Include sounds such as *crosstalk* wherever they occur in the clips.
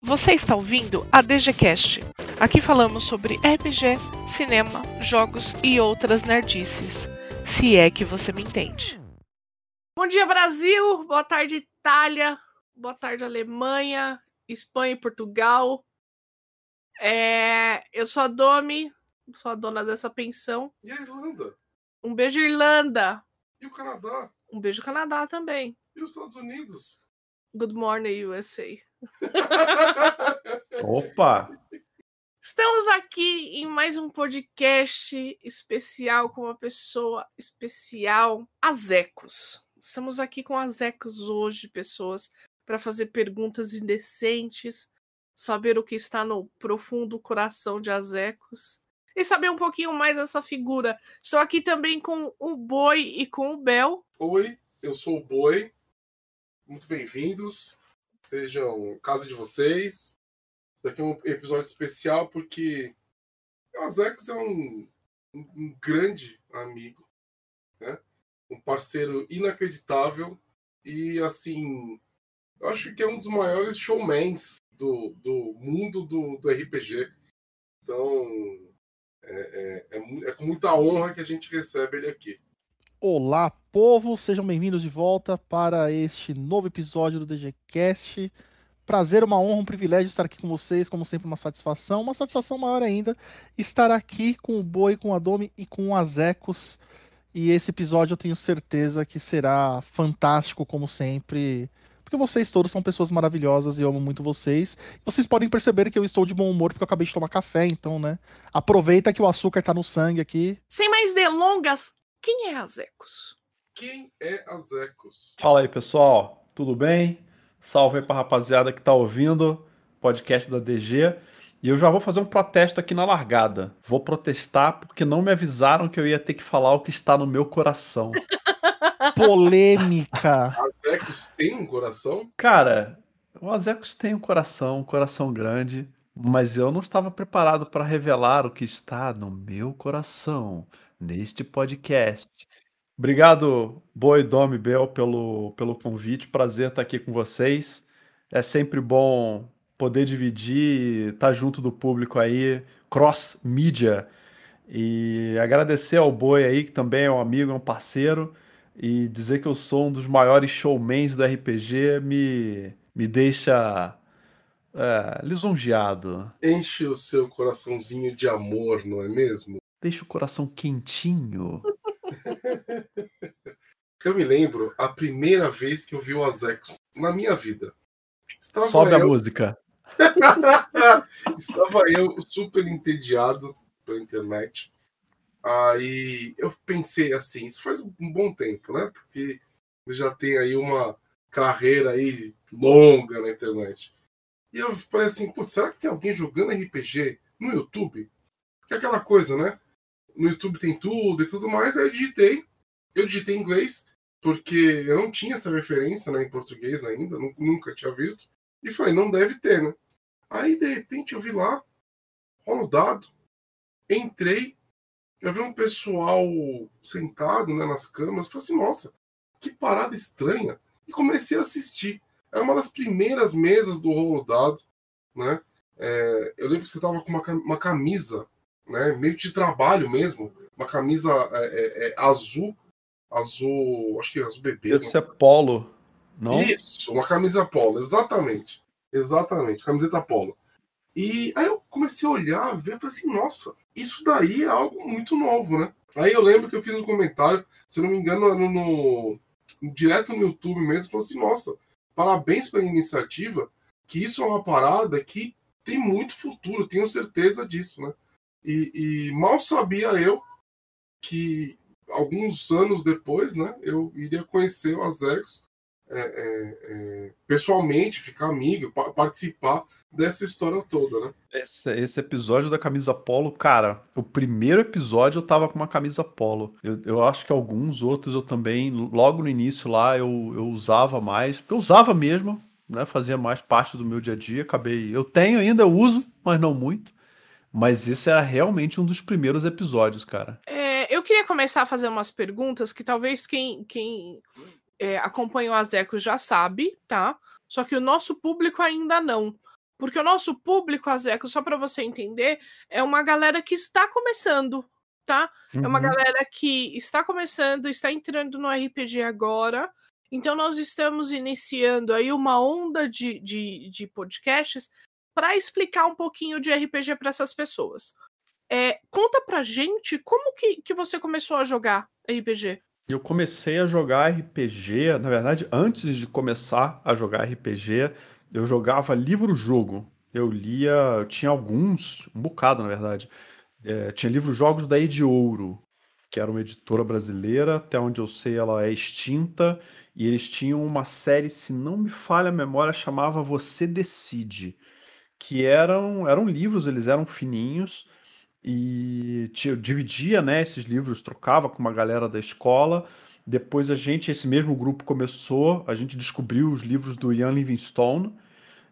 Você está ouvindo a DGCast. Aqui falamos sobre RPG, cinema, jogos e outras nerdices. Se é que você me entende. Bom dia, Brasil! Boa tarde, Itália! Boa tarde, Alemanha, Espanha e Portugal. É... Eu sou a Domi, sou a dona dessa pensão. E a Irlanda? Um beijo, Irlanda! E o Canadá? Um beijo, Canadá também. E os Estados Unidos? Good morning, USA. Opa! Estamos aqui em mais um podcast especial com uma pessoa especial, Azecos. Estamos aqui com Azecos hoje, pessoas, para fazer perguntas indecentes, saber o que está no profundo coração de Azecos e saber um pouquinho mais dessa figura. Estou aqui também com o Boi e com o Bel. Oi, eu sou o Boi. Muito bem-vindos. Sejam casa de vocês. Esse daqui é um episódio especial porque o Azecos é um, um, um grande amigo, né? um parceiro inacreditável e, assim, eu acho que é um dos maiores showmans do, do mundo do, do RPG. Então, é, é, é, é, com muita honra que a gente recebe ele aqui. Olá, povo, sejam bem-vindos de volta para este novo episódio do DGCast. Prazer, uma honra, um privilégio estar aqui com vocês, como sempre, uma satisfação, uma satisfação maior ainda, estar aqui com o Boi, com a Domi e com o Azecos. E esse episódio eu tenho certeza que será fantástico, como sempre porque vocês todos são pessoas maravilhosas e eu amo muito vocês. Vocês podem perceber que eu estou de bom humor porque eu acabei de tomar café, então, né? Aproveita que o açúcar tá no sangue aqui. Sem mais delongas, quem é Azecos? Quem é Azecos? Fala aí, pessoal. Tudo bem? Salve aí pra rapaziada que tá ouvindo podcast da DG. E eu já vou fazer um protesto aqui na largada. Vou protestar porque não me avisaram que eu ia ter que falar o que está no meu coração. *laughs* Polêmica. Azecos tem um coração? Cara, o Azecos tem um coração, um coração grande, mas eu não estava preparado para revelar o que está no meu coração neste podcast. Obrigado, Boi Domi Bel, pelo, pelo convite. Prazer estar aqui com vocês. É sempre bom poder dividir, estar junto do público aí, cross mídia. E agradecer ao Boi aí, que também é um amigo, é um parceiro e dizer que eu sou um dos maiores showmans do RPG me, me deixa é, lisonjeado. Enche o seu coraçãozinho de amor, não é mesmo? Deixa o coração quentinho. *laughs* eu me lembro a primeira vez que eu vi o Azecos na minha vida. Estava Sobe eu... a música. *laughs* Estava eu super entediado pela internet Aí eu pensei assim, isso faz um bom tempo, né? Porque já tem aí uma carreira aí longa na internet. E eu falei assim, putz, será que tem alguém jogando RPG no YouTube? Que é aquela coisa, né? No YouTube tem tudo e tudo mais. Aí eu digitei, eu digitei em inglês, porque eu não tinha essa referência né, em português ainda, nunca tinha visto. E falei, não deve ter, né? Aí de repente eu vi lá, rolo dado, entrei, eu vi um pessoal sentado né, nas camas falei assim, nossa, que parada estranha. E comecei a assistir. É uma das primeiras mesas do rolo dado, né? É, eu lembro que você tava com uma, uma camisa, né? Meio de trabalho mesmo. Uma camisa é, é, é azul. Azul. Acho que é azul bebê. Esse é polo, não? Isso, uma camisa polo, exatamente. Exatamente, camiseta polo. E aí eu comecei a olhar, ver, falei assim, nossa, isso daí é algo muito novo, né? Aí eu lembro que eu fiz um comentário, se não me engano, no, no direto no YouTube mesmo, falou assim, nossa, parabéns pela iniciativa, que isso é uma parada que tem muito futuro, tenho certeza disso, né? E, e mal sabia eu que alguns anos depois, né, eu iria conhecer o Azecos é, é, é, pessoalmente, ficar amigo, participar dessa história toda, né? Esse, esse, episódio da camisa polo, cara, o primeiro episódio eu tava com uma camisa polo. Eu, eu acho que alguns outros eu também, logo no início lá, eu, eu usava mais. Eu usava mesmo, né? Fazia mais parte do meu dia a dia. Acabei. Eu tenho ainda, eu uso, mas não muito. Mas esse era realmente um dos primeiros episódios, cara. É, eu queria começar a fazer umas perguntas que talvez quem, quem é, acompanha o Azeco já sabe, tá? Só que o nosso público ainda não. Porque o nosso público, Azeco, só para você entender, é uma galera que está começando, tá? Uhum. É uma uhum. galera que está começando, está entrando no RPG agora. Então, nós estamos iniciando aí uma onda de, de, de podcasts para explicar um pouquinho de RPG para essas pessoas. É, conta pra gente como que, que você começou a jogar RPG. Eu comecei a jogar RPG, na verdade, antes de começar a jogar RPG, eu jogava livro-jogo. Eu lia, eu tinha alguns, um bocado, na verdade. É, tinha livros-jogos da Ed Ouro, que era uma editora brasileira, até onde eu sei ela é extinta, e eles tinham uma série, se não me falha a memória, chamava Você Decide, que eram, eram livros, eles eram fininhos, e dividia, né, esses livros, trocava com uma galera da escola. Depois a gente, esse mesmo grupo começou, a gente descobriu os livros do Ian Livingstone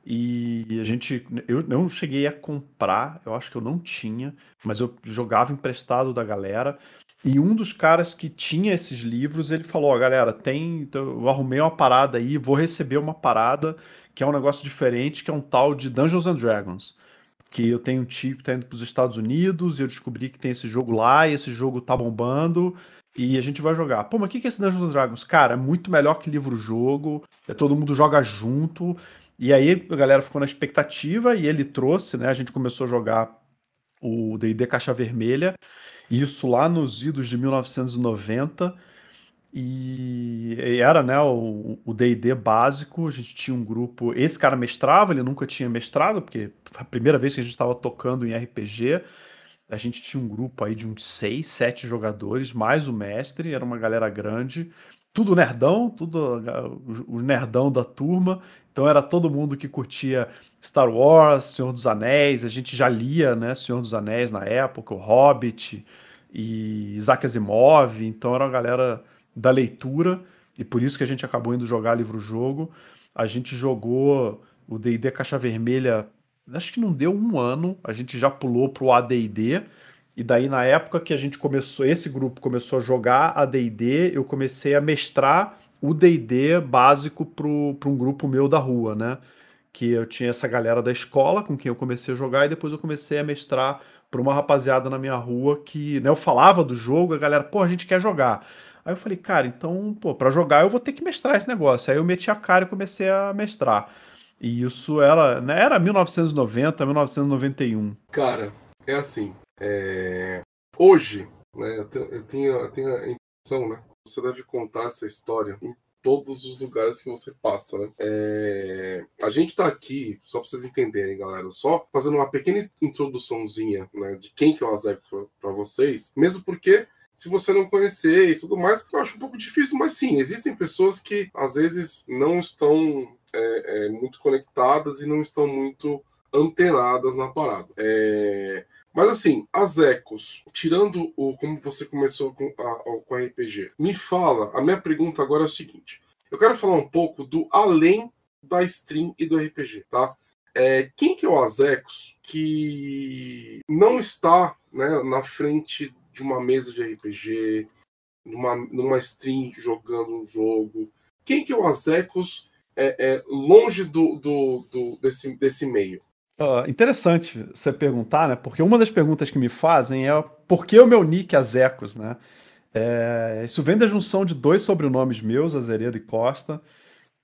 e a gente, eu não cheguei a comprar, eu acho que eu não tinha, mas eu jogava emprestado da galera. E um dos caras que tinha esses livros, ele falou: oh, galera, tem, então eu arrumei uma parada aí, vou receber uma parada que é um negócio diferente, que é um tal de Dungeons and Dragons que eu tenho um tio que tá indo para os Estados Unidos e eu descobri que tem esse jogo lá e esse jogo tá bombando e a gente vai jogar. Pô, mas o que é esse Dungeons Dragons? Cara, é muito melhor que livro-jogo, é todo mundo joga junto. E aí a galera ficou na expectativa e ele trouxe, né? A gente começou a jogar o D&D Caixa Vermelha, isso lá nos idos de 1990. E era, né, o D&D básico, a gente tinha um grupo, esse cara mestrava, ele nunca tinha mestrado, porque foi a primeira vez que a gente estava tocando em RPG, a gente tinha um grupo aí de uns seis, sete jogadores, mais o mestre, era uma galera grande, tudo nerdão, tudo o nerdão da turma, então era todo mundo que curtia Star Wars, Senhor dos Anéis, a gente já lia, né, Senhor dos Anéis na época, o Hobbit e Isaac Asimov, então era uma galera da leitura, e por isso que a gente acabou indo jogar livro-jogo. A gente jogou o D&D Caixa Vermelha, acho que não deu um ano, a gente já pulou pro AD&D, e daí na época que a gente começou, esse grupo começou a jogar AD&D, eu comecei a mestrar o D&D básico para um grupo meu da rua, né? Que eu tinha essa galera da escola com quem eu comecei a jogar, e depois eu comecei a mestrar para uma rapaziada na minha rua que né, eu falava do jogo, a galera, pô, a gente quer jogar. Aí eu falei, cara, então, pô, pra jogar eu vou ter que mestrar esse negócio. Aí eu meti a cara e comecei a mestrar. E isso era, né, era 1990, 1991. Cara, é assim. É... Hoje, né, eu tenho, eu tenho, eu tenho a impressão, né? Você deve contar essa história em todos os lugares que você passa, né? É... A gente tá aqui, só pra vocês entenderem, galera, só fazendo uma pequena introduçãozinha, né, de quem que é o Azek para vocês, mesmo porque se você não conhecer e tudo mais, eu acho um pouco difícil, mas sim, existem pessoas que às vezes não estão é, é, muito conectadas e não estão muito antenadas na parada. É... Mas assim, as ecos, tirando o como você começou com a, com RPG, me fala, a minha pergunta agora é o seguinte: eu quero falar um pouco do além da stream e do RPG, tá? É, quem que é o Azecos que não está né, na frente de uma mesa de RPG, numa, numa stream jogando um jogo? Quem que é o Azecos é, é, longe do, do, do, desse, desse meio? Uh, interessante você perguntar, né? Porque uma das perguntas que me fazem é por que o meu nick é Azecos, né? É, isso vem da junção de dois sobrenomes meus, Azeredo e Costa.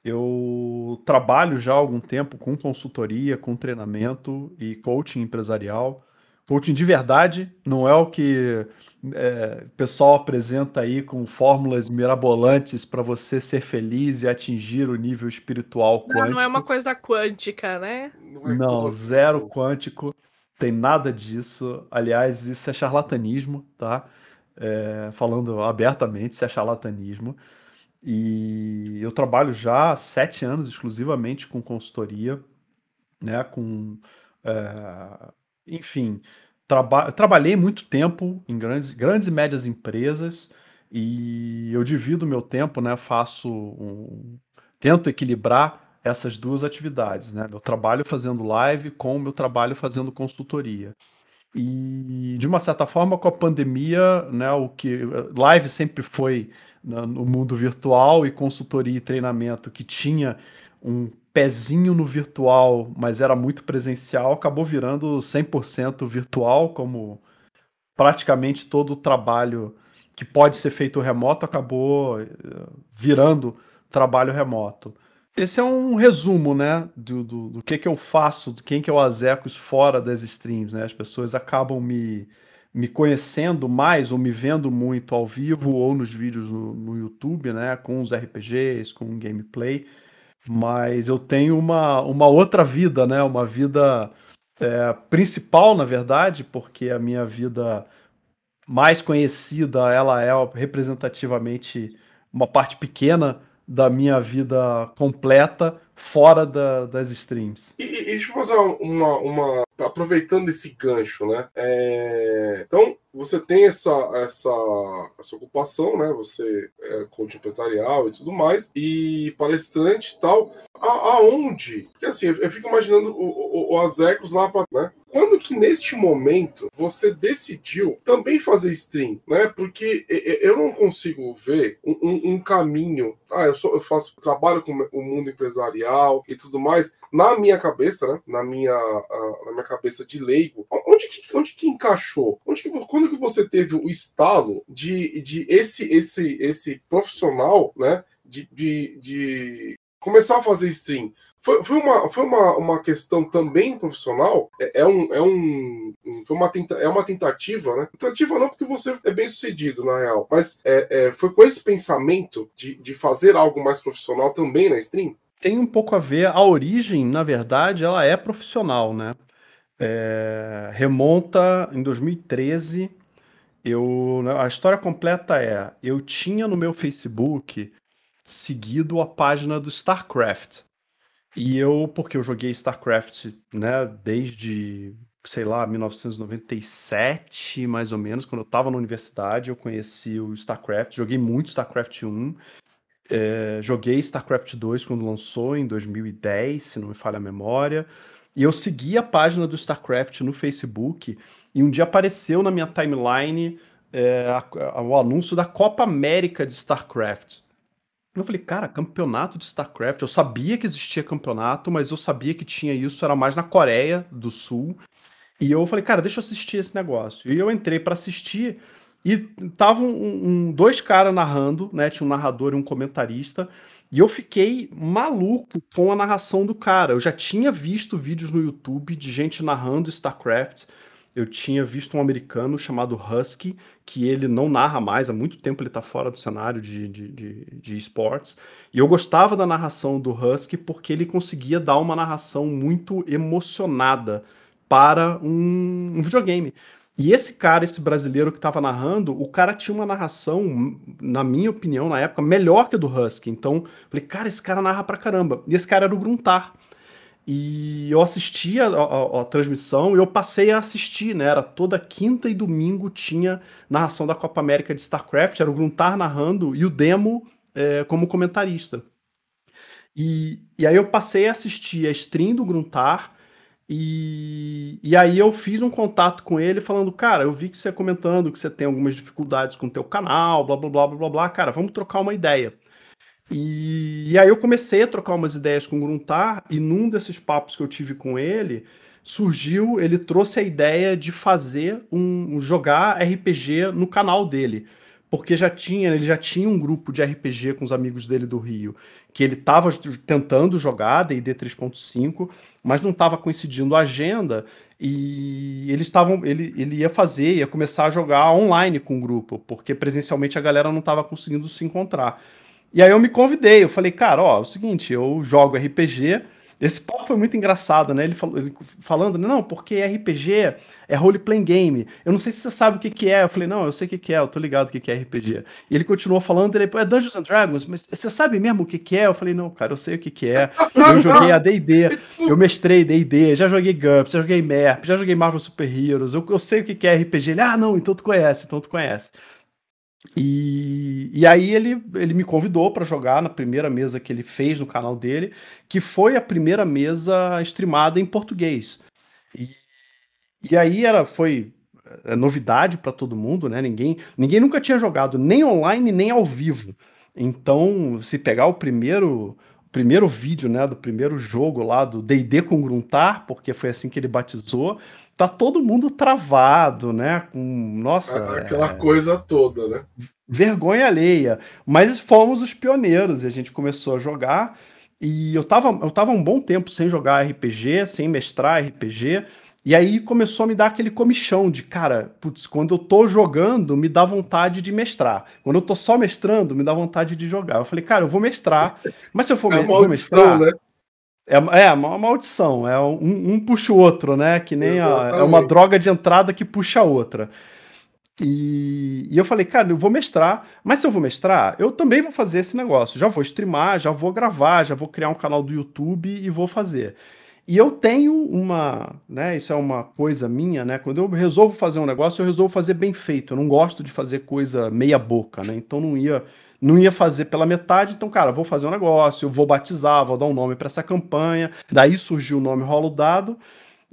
Eu trabalho já há algum tempo com consultoria, com treinamento e coaching empresarial. Coaching de verdade, não é o que é, o pessoal apresenta aí com fórmulas mirabolantes para você ser feliz e atingir o nível espiritual quântico. Não, não é uma coisa quântica, né? Não, é não zero quântico, tem nada disso. Aliás, isso é charlatanismo, tá? É, falando abertamente, isso é charlatanismo. E eu trabalho já há sete anos exclusivamente com consultoria, né? Com é, enfim, traba trabalhei muito tempo em grandes, grandes e médias empresas e eu divido meu tempo, né? Faço um, tento equilibrar essas duas atividades, né? Meu trabalho fazendo live com o meu trabalho fazendo consultoria. E de uma certa forma, com a pandemia, né, o que live sempre foi no mundo virtual e consultoria e treinamento que tinha um pezinho no virtual, mas era muito presencial, acabou virando 100% virtual, como praticamente todo o trabalho que pode ser feito remoto acabou eh, virando trabalho remoto. Esse é um resumo, né, do, do, do, que que eu faço, de quem que eu azecos fora das streams, né? As pessoas acabam me, me conhecendo mais ou me vendo muito ao vivo ou nos vídeos no, no YouTube, né, com os RPGs, com o gameplay, mas eu tenho uma, uma outra vida, né, uma vida é, principal, na verdade, porque a minha vida mais conhecida, ela é representativamente uma parte pequena da minha vida completa fora da, das streams. E, e, deixa eu fazer uma, uma. Aproveitando esse gancho, né? É... Então, você tem essa, essa, essa ocupação, né? Você é coach empresarial e tudo mais, e palestrante e tal. A, aonde? Porque assim, eu, eu fico imaginando o, o, o Azecos lá pra. Né? Quando que neste momento você decidiu também fazer stream, né? Porque eu não consigo ver um, um, um caminho. Ah, eu, sou, eu faço trabalho com o mundo empresarial e tudo mais. Na minha cabeça, né? Na minha, na minha cabeça de leigo, onde que, onde que encaixou? Onde que, quando que você teve o estalo de, de esse, esse, esse profissional, né? de, de, de começar a fazer stream foi, foi, uma, foi uma, uma questão também profissional. É, é um, é, um, foi uma tenta, é uma tentativa, né? Tentativa não, porque você é bem sucedido, na real. Mas é, é, foi com esse pensamento de, de fazer algo mais profissional também na stream? Tem um pouco a ver. A origem, na verdade, ela é profissional, né? É, remonta em 2013. Eu, a história completa é: eu tinha no meu Facebook seguido a página do StarCraft. E eu, porque eu joguei StarCraft, né, desde, sei lá, 1997, mais ou menos, quando eu estava na universidade, eu conheci o StarCraft, joguei muito StarCraft 1, é, joguei StarCraft 2 quando lançou, em 2010, se não me falha a memória, e eu segui a página do StarCraft no Facebook, e um dia apareceu na minha timeline é, a, a, o anúncio da Copa América de StarCraft. Eu falei, cara, campeonato de StarCraft. Eu sabia que existia campeonato, mas eu sabia que tinha isso, era mais na Coreia do Sul. E eu falei, cara, deixa eu assistir esse negócio. E eu entrei para assistir e estavam um, um, dois caras narrando, né? Tinha um narrador e um comentarista. E eu fiquei maluco com a narração do cara. Eu já tinha visto vídeos no YouTube de gente narrando StarCraft eu tinha visto um americano chamado Husky, que ele não narra mais, há muito tempo ele está fora do cenário de, de, de, de, esportes. E eu gostava da narração do Husky porque ele conseguia dar uma narração muito emocionada para um, um videogame. E esse cara, esse brasileiro que estava narrando, o cara tinha uma narração, na minha opinião, na época, melhor que a do Husky. Então, falei, cara, esse cara narra pra caramba. E esse cara era o Gruntar. E eu assisti a, a, a, transmissão e eu passei a assistir, né? Era toda quinta e domingo tinha narração da Copa América de StarCraft, era o Gruntar narrando e o Demo é, como comentarista. E, e aí eu passei a assistir a stream do Gruntar e, e aí eu fiz um contato com ele falando, cara, eu vi que você é comentando que você tem algumas dificuldades com o teu canal, blá blá blá blá blá, cara, vamos trocar uma ideia. E, e, aí eu comecei a trocar umas ideias com o Gruntar, e num desses papos que eu tive com ele, surgiu, ele trouxe a ideia de fazer um, um jogar RPG no canal dele. Porque já tinha, ele já tinha um grupo de RPG com os amigos dele do Rio, que ele estava tentando jogar D&D 3.5, mas não estava coincidindo a agenda e eles estavam, ele, ele ia fazer, ia começar a jogar online com o grupo, porque presencialmente a galera não estava conseguindo se encontrar. E aí eu me convidei, eu falei, cara, ó, é o seguinte, eu jogo RPG. Esse papo foi muito engraçado, né? Ele, falou, ele falando, não, porque RPG é role playing game. Eu não sei se você sabe o que, que é. Eu falei, não, eu sei o que, que é, eu tô ligado o que, que é RPG. E ele continuou falando, ele, é Dungeons and Dragons, mas você sabe mesmo o que, que é? Eu falei, não, cara, eu sei o que, que é. Eu joguei a DD, eu mestrei DD, já joguei GURPS, já joguei MERP, já joguei Marvel Super Heroes, eu, eu sei o que, que é RPG. Ele, ah, não, então tu conhece, então tu conhece. E, e aí ele, ele me convidou para jogar na primeira mesa que ele fez no canal dele, que foi a primeira mesa streamada em português. E, e aí era foi é, novidade para todo mundo, né? Ninguém, ninguém nunca tinha jogado nem online nem ao vivo. Então, se pegar o primeiro primeiro vídeo, né, do primeiro jogo lá do D&D com Gruntar, porque foi assim que ele batizou, tá todo mundo travado, né, com, nossa... Aquela é... coisa toda, né? Vergonha alheia. Mas fomos os pioneiros e a gente começou a jogar e eu tava, eu tava um bom tempo sem jogar RPG, sem mestrar RPG, e aí começou a me dar aquele comichão de, cara, putz, quando eu tô jogando, me dá vontade de mestrar. Quando eu tô só mestrando, me dá vontade de jogar. Eu falei, cara, eu vou mestrar, mas se eu for, é vou mestrar. Né? É, é uma maldição, é um, um, puxa o outro, né? Que nem a, é uma droga de entrada que puxa a outra. E, e, eu falei, cara, eu vou mestrar, mas se eu vou mestrar, eu também vou fazer esse negócio. Já vou streamar, já vou gravar, já vou criar um canal do YouTube e vou fazer. E eu tenho uma, né, isso é uma coisa minha, né? Quando eu resolvo fazer um negócio, eu resolvo fazer bem feito. Eu não gosto de fazer coisa meia boca, né? Então não ia não ia fazer pela metade, então, cara, vou fazer um negócio, eu vou batizar, vou dar um nome para essa campanha. Daí surgiu o nome Rolo Dado,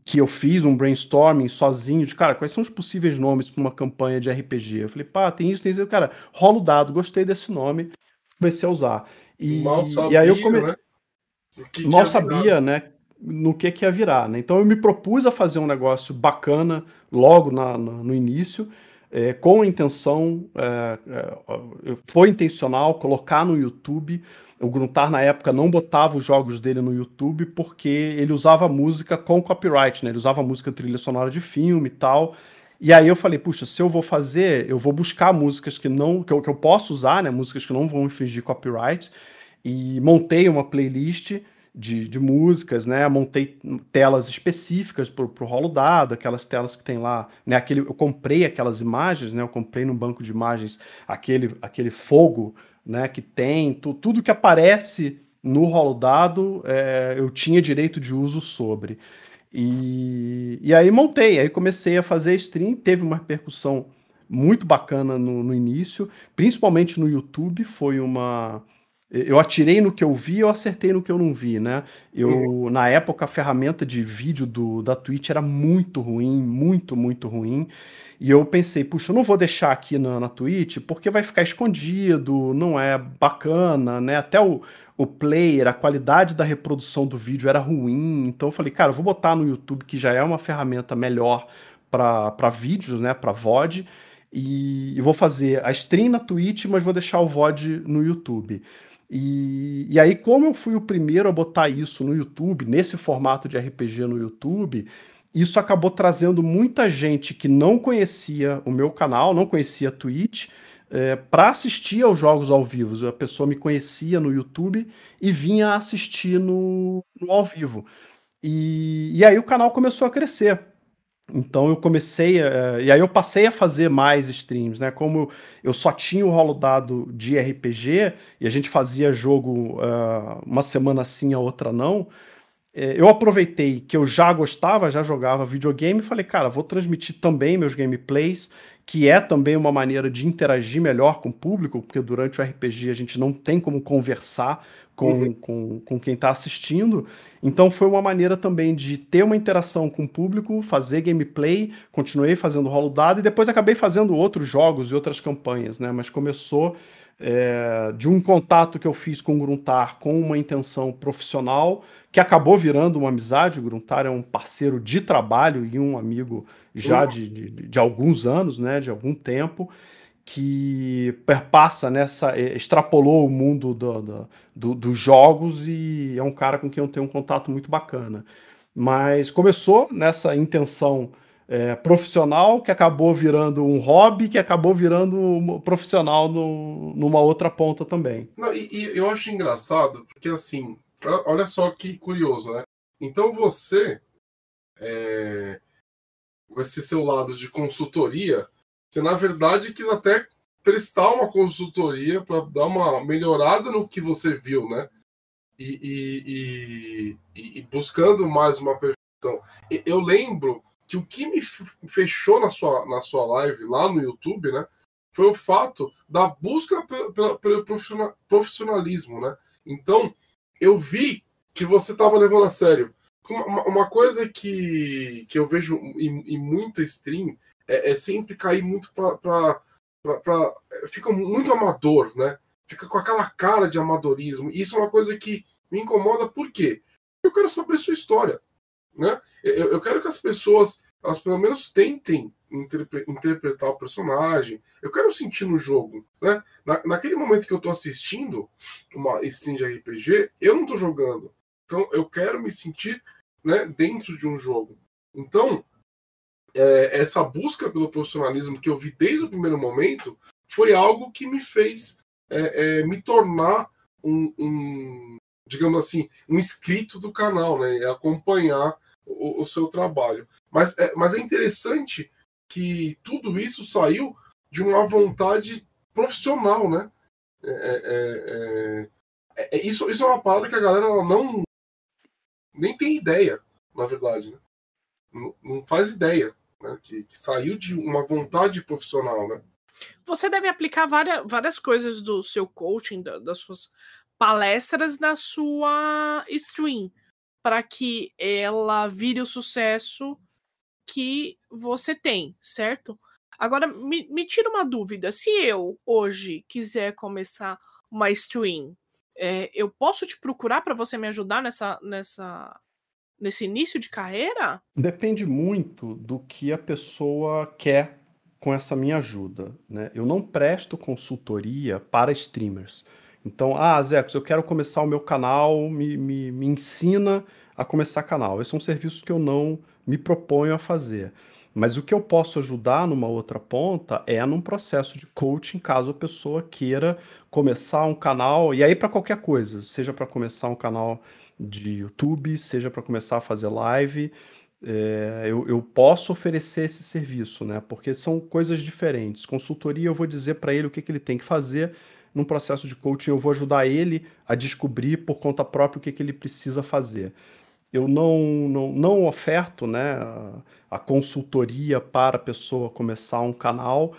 que eu fiz um brainstorming sozinho de, cara, quais são os possíveis nomes para uma campanha de RPG? Eu falei, pá, tem isso, tem isso. Cara, Rolo Dado, gostei desse nome, comecei a usar. E, Mal sabia, e aí eu come... né? Mal sabia, né? no que, que ia virar. Né? Então eu me propus a fazer um negócio bacana logo na, na, no início, é, com a intenção, é, é, foi intencional colocar no YouTube. O Gruntar, na época, não botava os jogos dele no YouTube porque ele usava música com copyright, né? ele usava música trilha sonora de filme e tal. E aí eu falei, puxa, se eu vou fazer, eu vou buscar músicas que não que eu, que eu posso usar, né? músicas que não vão infringir copyright. E montei uma playlist de, de músicas, né? Montei telas específicas para o rolo dado, aquelas telas que tem lá, né? Aquele, eu comprei aquelas imagens, né? Eu comprei no banco de imagens aquele, aquele fogo, né? Que tem tu, tudo que aparece no rolo dado, é, eu tinha direito de uso sobre. E, e aí montei, aí comecei a fazer stream, teve uma repercussão muito bacana no, no início, principalmente no YouTube, foi uma eu atirei no que eu vi, eu acertei no que eu não vi, né? Eu, uhum. na época, a ferramenta de vídeo do, da Twitch era muito ruim, muito, muito ruim. E eu pensei, puxa, eu não vou deixar aqui na, na Twitch porque vai ficar escondido, não é bacana, né? Até o, o player, a qualidade da reprodução do vídeo era ruim. Então eu falei, cara, eu vou botar no YouTube, que já é uma ferramenta melhor para vídeos, né? Para VOD. E, e vou fazer a stream na Twitch, mas vou deixar o VOD no YouTube. E, e aí, como eu fui o primeiro a botar isso no YouTube, nesse formato de RPG no YouTube, isso acabou trazendo muita gente que não conhecia o meu canal, não conhecia a Twitch, é, para assistir aos jogos ao vivo. A pessoa me conhecia no YouTube e vinha assistir no, no ao vivo. E, e aí o canal começou a crescer. Então eu comecei, a, e aí eu passei a fazer mais streams, né? Como eu só tinha o rolo dado de RPG e a gente fazia jogo uh, uma semana sim, a outra não. É, eu aproveitei que eu já gostava, já jogava videogame e falei, cara, vou transmitir também meus gameplays, que é também uma maneira de interagir melhor com o público, porque durante o RPG a gente não tem como conversar com, uhum. com, com quem está assistindo. Então foi uma maneira também de ter uma interação com o público, fazer gameplay, continuei fazendo rolo dado e depois acabei fazendo outros jogos e outras campanhas, né? Mas começou é, de um contato que eu fiz com o Gruntar com uma intenção profissional, que acabou virando uma amizade. O Gruntar é um parceiro de trabalho e um amigo já uhum. de, de, de alguns anos, né? De algum tempo que perpassa nessa. Eh, extrapolou o mundo do, do, do, dos jogos e é um cara com quem eu tenho um contato muito bacana. Mas começou nessa intenção é, profissional que acabou virando um hobby, que acabou virando um profissional no, numa outra ponta também. Não, e, e, eu acho engraçado, porque assim, olha só que curioso, né? Então você, é, esse seu lado de consultoria, você, na verdade, quis até prestar uma consultoria para dar uma melhorada no que você viu, né? E, e, e, e buscando mais uma perfeição. Eu lembro que o que me fechou na sua, na sua live lá no YouTube, né? Foi o fato da busca pelo, profissionalismo, né? Então, eu vi que você estava levando a sério. Uma, uma, coisa que, que eu vejo em, em muita stream é, é sempre cair muito para. Fica muito amador, né? Fica com aquela cara de amadorismo. E isso é uma coisa que Me incomoda por quê? Eu quero saber sua história. Né? Eu, eu quero que as pessoas, elas pelo menos tentem interpre interpretar o personagem. Eu quero sentir no jogo. Né? Na, naquele momento que eu estou assistindo uma stream de RPG, eu não estou jogando. Então eu quero me sentir né, dentro de um jogo. Então, é, essa busca pelo profissionalismo que eu vi desde o primeiro momento foi algo que me fez é, é, me tornar um, um, digamos assim, um inscrito do canal, né? Acompanhar o, o seu trabalho. Mas é, mas é interessante que tudo isso saiu de uma vontade profissional, né? É, é, é, é isso, isso é uma parada que a galera não nem tem ideia, na verdade. Né? Não, não faz ideia né? que, que saiu de uma vontade profissional, né? Você deve aplicar várias, várias coisas do seu coaching, da, das suas palestras na sua stream, para que ela vire o sucesso que você tem, certo? Agora, me, me tira uma dúvida. Se eu, hoje, quiser começar uma stream, é, eu posso te procurar para você me ajudar nessa, nessa, nesse início de carreira? Depende muito do que a pessoa quer com essa minha ajuda. Né? Eu não presto consultoria para streamers. Então, ah, Zecos, eu quero começar o meu canal, me, me, me ensina a começar canal. Esse é um serviço que eu não me proponho a fazer. Mas o que eu posso ajudar numa outra ponta é num processo de coaching, caso a pessoa queira começar um canal, e aí para qualquer coisa, seja para começar um canal de YouTube, seja para começar a fazer live, é, eu, eu, posso oferecer esse serviço, né? Porque são coisas diferentes. Consultoria, eu vou dizer para ele o que, que ele tem que fazer. Num processo de coaching, eu vou ajudar ele a descobrir por conta própria o que, que ele precisa fazer. Eu não, não, não oferto né, a, consultoria para a pessoa começar um canal.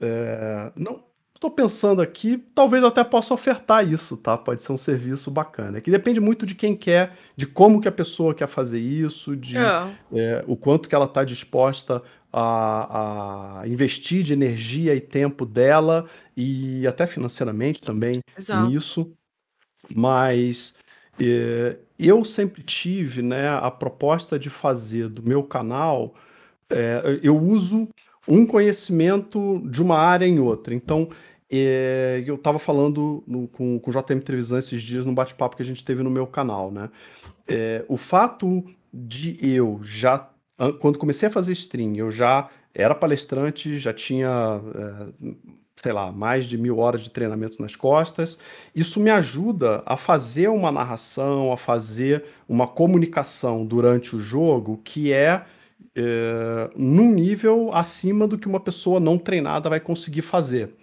É, não, Estou pensando aqui, talvez eu até possa ofertar isso, tá? Pode ser um serviço bacana. É que depende muito de quem quer, de como que a pessoa quer fazer isso, de é. É, o quanto que ela está disposta a, a, investir de energia e tempo dela e até financeiramente também Exato. nisso. Mas é, eu sempre tive, né, a proposta de fazer do meu canal. É, eu uso um conhecimento de uma área em outra. Então, é, eu estava falando no, com, com o JM Trevisan esses dias no bate-papo que a gente teve no meu canal, né? É, o fato de eu já, quando comecei a fazer stream, eu já era palestrante, já tinha, é, sei lá, mais de mil horas de treinamento nas costas. Isso me ajuda a fazer uma narração, a fazer uma comunicação durante o jogo que é é, num nível acima do que uma pessoa não treinada vai conseguir fazer.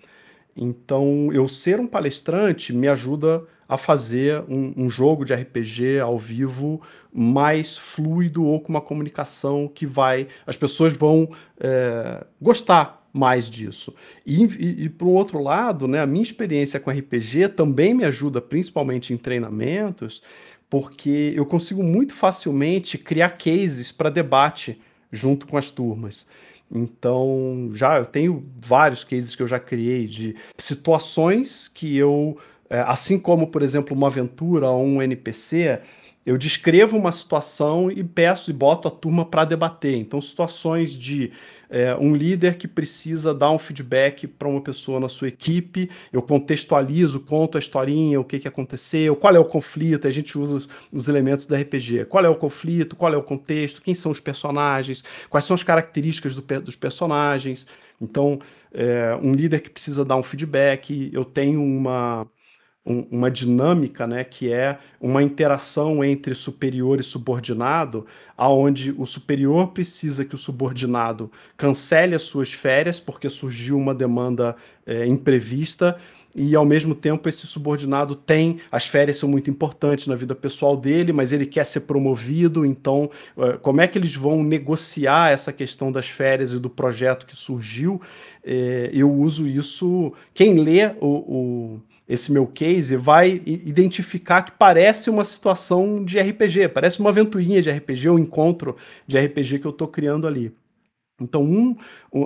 Então, eu ser um palestrante me ajuda a fazer um, um, jogo de RPG ao vivo mais fluido ou com uma comunicação que vai. As pessoas vão é, gostar mais disso. E, e, e por um outro lado, né, a minha experiência com RPG também me ajuda, principalmente em treinamentos, porque eu consigo muito facilmente criar cases para debate junto com as turmas. Então, já eu tenho vários cases que eu já criei de situações que eu, é, assim como, por exemplo, uma aventura ou um NPC, eu descrevo uma situação e peço e boto a turma para debater. Então, situações de é, um líder que precisa dar um feedback para uma pessoa na sua equipe, eu contextualizo, conto a historinha, o que, que aconteceu, qual é o conflito, a gente usa os, os elementos do RPG. Qual é o conflito, qual é o contexto, quem são os personagens, quais são as características do, dos personagens. Então, é, um líder que precisa dar um feedback, eu tenho uma um, uma dinâmica, né, que é uma interação entre superior e subordinado, aonde o superior precisa que o subordinado cancele as suas férias porque surgiu uma demanda é, imprevista e ao mesmo tempo esse subordinado tem as férias são muito importantes na vida pessoal dele, mas ele quer ser promovido, então é, como é que eles vão negociar essa questão das férias e do projeto que surgiu? É, eu uso isso. Quem lê o, o esse meu case vai identificar que parece uma situação de RPG, parece uma aventurinha de RPG, um encontro de RPG que eu estou criando ali. Então, um,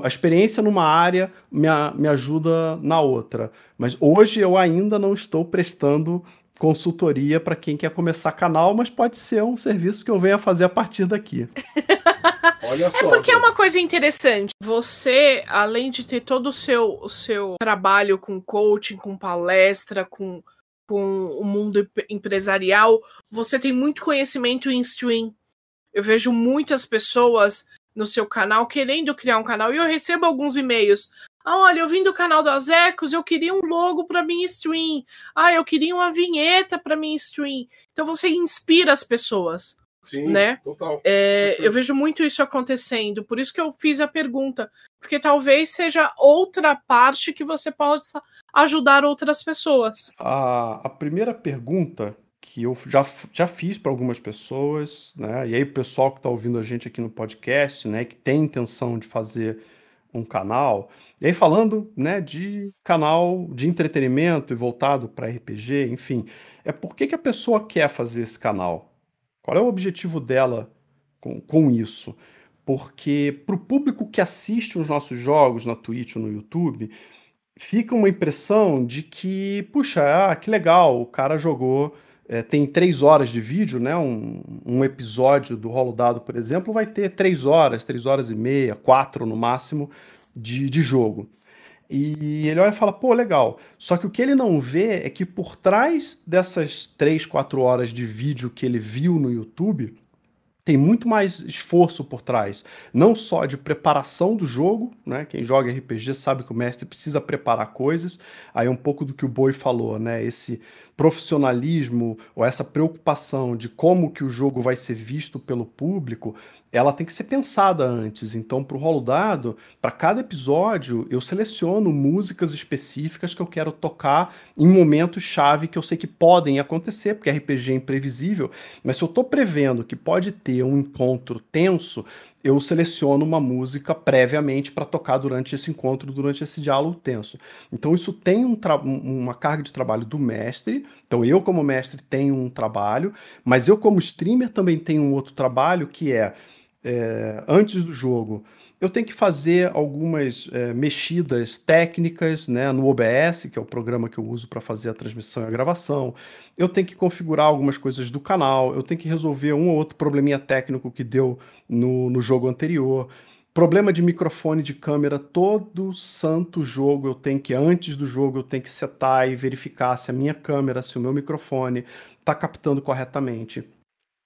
a experiência numa área me, me ajuda na outra. Mas hoje eu ainda não estou prestando consultoria para quem quer começar canal, mas pode ser um serviço que eu venha fazer a partir daqui. *laughs* Olha É só. porque é uma coisa interessante. Você, além de ter todo o seu, o seu trabalho com coaching, com palestra, com, com o mundo empresarial, você tem muito conhecimento em stream. Eu vejo muitas pessoas no seu canal querendo criar um canal e eu recebo alguns e-mails. Ah, olha, eu vim do canal do Azecos, eu queria um logo para minha stream. Ah, eu queria uma vinheta para minha stream. Então você inspira as pessoas. Sim, né? total. É, eu vejo muito isso acontecendo, por isso que eu fiz a pergunta. Porque talvez seja outra parte que você possa ajudar outras pessoas. A, a primeira pergunta que eu já, já fiz para algumas pessoas, né? E aí o pessoal que está ouvindo a gente aqui no podcast, né? Que tem intenção de fazer um canal, e aí falando, né? De canal de entretenimento e voltado para RPG, enfim, é por que que a pessoa quer fazer esse canal? Qual é o objetivo dela com, com isso? Porque para o público que assiste os nossos jogos na Twitch ou no YouTube, fica uma impressão de que, puxa, ah, que legal, o cara jogou, é, tem três horas de vídeo, né? Um, um episódio do Rolo Dado, por exemplo, vai ter três horas, três horas e meia, quatro no máximo de, de jogo. E ele olha e fala, pô, legal. Só que o que ele não vê é que por trás dessas três, quatro horas de vídeo que ele viu no YouTube, tem muito mais esforço por trás, não só de preparação do jogo, né? Quem joga RPG sabe que o mestre precisa preparar coisas. Aí um pouco do que o Boi falou, né? Esse profissionalismo ou essa preocupação de como que o jogo vai ser visto pelo público, ela tem que ser pensada antes. Então, para o rolo dado, para cada episódio, eu seleciono músicas específicas que eu quero tocar em momentos chave que eu sei que podem acontecer, porque RPG é imprevisível. Mas se eu estou prevendo que pode ter um encontro tenso, eu seleciono uma música previamente para tocar durante esse encontro, durante esse diálogo tenso. Então isso tem um uma carga de trabalho do mestre. Então eu como mestre tenho um trabalho, mas eu como streamer também tenho um outro trabalho que é, é antes do jogo eu tenho que fazer algumas é, mexidas técnicas né, no OBS, que é o programa que eu uso para fazer a transmissão e a gravação. Eu tenho que configurar algumas coisas do canal, eu tenho que resolver um ou outro probleminha técnico que deu no, no jogo anterior. Problema de microfone, de câmera, todo santo jogo eu tenho que, antes do jogo, eu tenho que setar e verificar se a minha câmera, se o meu microfone está captando corretamente.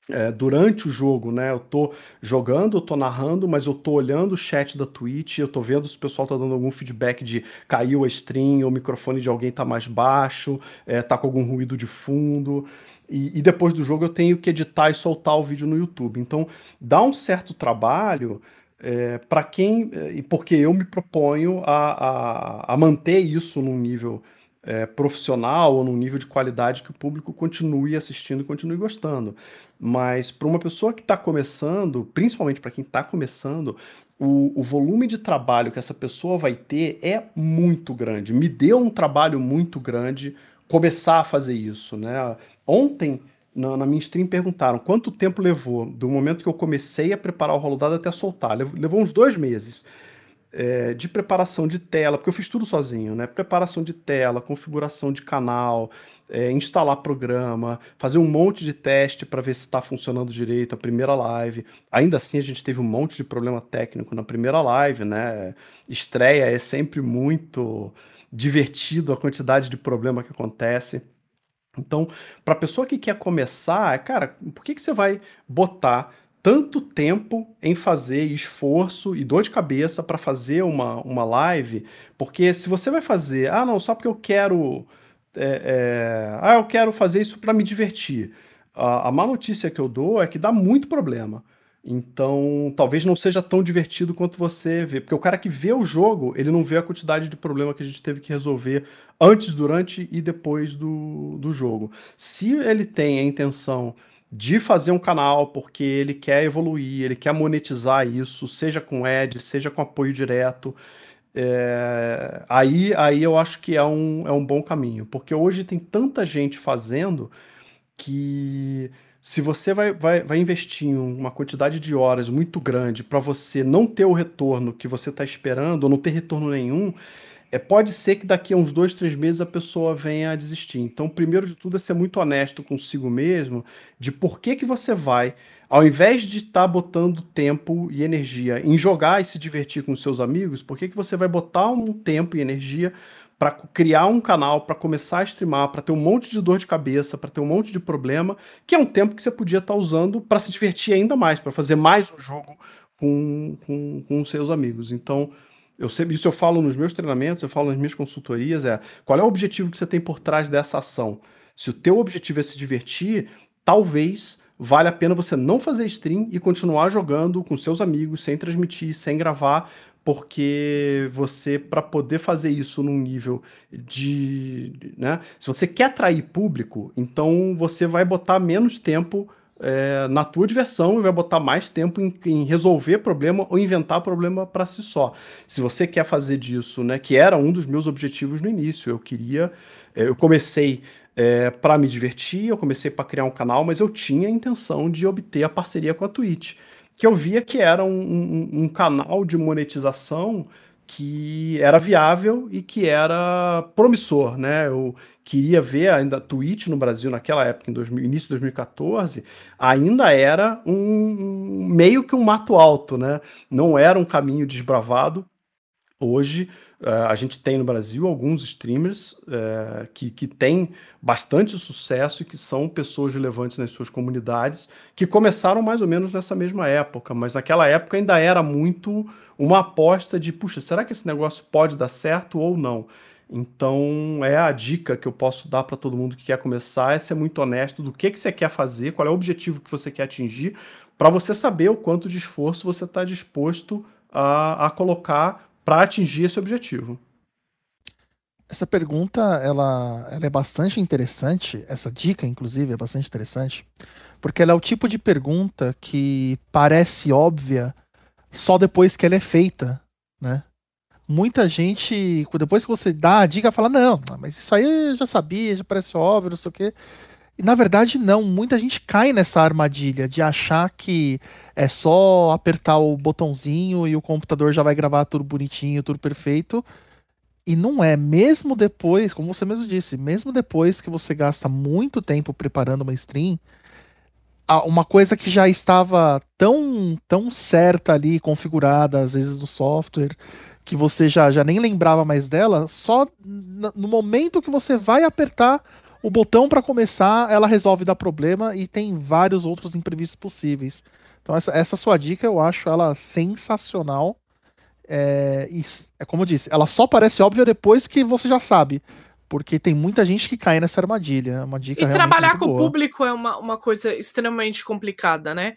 É, durante o jogo, né? Eu tô jogando, eu tô narrando, mas eu tô olhando o chat da Twitch, eu tô vendo se o pessoal tá dando algum feedback de caiu a stream, o microfone de alguém tá mais baixo, é, tá com algum ruído de fundo. E, e, depois do jogo eu tenho que editar e soltar o vídeo no YouTube. Então dá um certo trabalho é, para quem. E porque eu me proponho a, a, a manter isso num nível é, profissional ou num nível de qualidade que o público continue assistindo e continue gostando. Mas para uma pessoa que está começando, principalmente para quem está começando, o, o, volume de trabalho que essa pessoa vai ter é muito grande. Me deu um trabalho muito grande começar a fazer isso. Né? Ontem, na, na minha stream, perguntaram quanto tempo levou do momento que eu comecei a preparar o rolo dado até soltar. Levou, levou uns dois meses é, de preparação de tela, porque eu fiz tudo sozinho, né? Preparação de tela, configuração de canal, é, instalar programa, fazer um monte de teste para ver se está funcionando direito a primeira live. Ainda assim, a gente teve um monte de problema técnico na primeira live, né? Estreia é sempre muito divertido a quantidade de problema que acontece. Então, para a pessoa que quer começar, cara, por que, que você vai botar tanto tempo em fazer esforço e dor de cabeça para fazer uma, uma live, porque se você vai fazer, ah, não, só porque eu quero. É, é, ah, eu quero fazer isso para me divertir. A, a má notícia que eu dou é que dá muito problema. Então, talvez não seja tão divertido quanto você vê. Porque o cara que vê o jogo, ele não vê a quantidade de problema que a gente teve que resolver antes, durante e depois do, do jogo. Se ele tem a intenção de fazer um canal porque ele quer evoluir, ele quer monetizar isso, seja com ad, seja com apoio direto. É, aí, aí eu acho que é um, é um bom caminho, porque hoje tem tanta gente fazendo que se você vai, vai, vai investir em uma quantidade de horas muito grande para você não ter o retorno que você está esperando, ou não ter retorno nenhum, é, pode ser que daqui a uns dois, três meses a pessoa venha a desistir. Então, primeiro de tudo é ser muito honesto consigo mesmo de por que, que você vai, ao invés de estar tá botando tempo e energia em jogar e se divertir com seus amigos, por que, que você vai botar um tempo e energia para criar um canal, para começar a streamar, para ter um monte de dor de cabeça, para ter um monte de problema, que é um tempo que você podia estar tá usando para se divertir ainda mais, para fazer mais um jogo com, com, com seus amigos. Então, eu sempre, isso eu falo nos meus treinamentos, eu falo nas minhas consultorias, é qual é o objetivo que você tem por trás dessa ação? Se o teu objetivo é se divertir, talvez vale a pena você não fazer stream e continuar jogando com seus amigos, sem transmitir, sem gravar, porque você, para poder fazer isso num nível de. Né, se você quer atrair público, então você vai botar menos tempo é, na tua diversão e vai botar mais tempo em, em resolver problema ou inventar problema para si só. Se você quer fazer disso, né, que era um dos meus objetivos no início, eu queria, é, eu comecei é, para me divertir, eu comecei para criar um canal, mas eu tinha a intenção de obter a parceria com a Twitch, que eu via que era um, um, um canal de monetização que era viável e que era promissor, né? Eu queria ver ainda Twitch no Brasil naquela época, em 2000, início de 2014, ainda era um meio que um mato alto, né? Não era um caminho desbravado. Hoje Uh, a gente tem no Brasil alguns streamers uh, que, que têm bastante sucesso e que são pessoas relevantes nas suas comunidades, que começaram mais ou menos nessa mesma época, mas naquela época ainda era muito uma aposta de, puxa, será que esse negócio pode dar certo ou não? Então, é a dica que eu posso dar para todo mundo que quer começar, é ser muito honesto do que, que você quer fazer, qual é o objetivo que você quer atingir, para você saber o quanto de esforço você está disposto a, a colocar para atingir esse objetivo? Essa pergunta ela, ela é bastante interessante, essa dica, inclusive, é bastante interessante, porque ela é o tipo de pergunta que parece óbvia só depois que ela é feita, né? Muita gente, depois que você dá a dica, fala, não, mas isso aí eu já sabia, já parece óbvio, não sei o quê. E na verdade, não. Muita gente cai nessa armadilha de achar que é só apertar o botãozinho e o computador já vai gravar tudo bonitinho, tudo perfeito. E não é. Mesmo depois, como você mesmo disse, mesmo depois que você gasta muito tempo preparando uma stream, uma coisa que já estava tão, tão certa ali, configurada, às vezes no software, que você já, já nem lembrava mais dela, só no momento que você vai apertar o botão para começar, ela resolve dar problema e tem vários outros imprevistos possíveis. Então essa, essa sua dica eu acho ela sensacional. É, e, é como eu disse, ela só parece óbvia depois que você já sabe. Porque tem muita gente que cai nessa armadilha. É uma dica e trabalhar com boa. o público é uma, uma coisa extremamente complicada, né?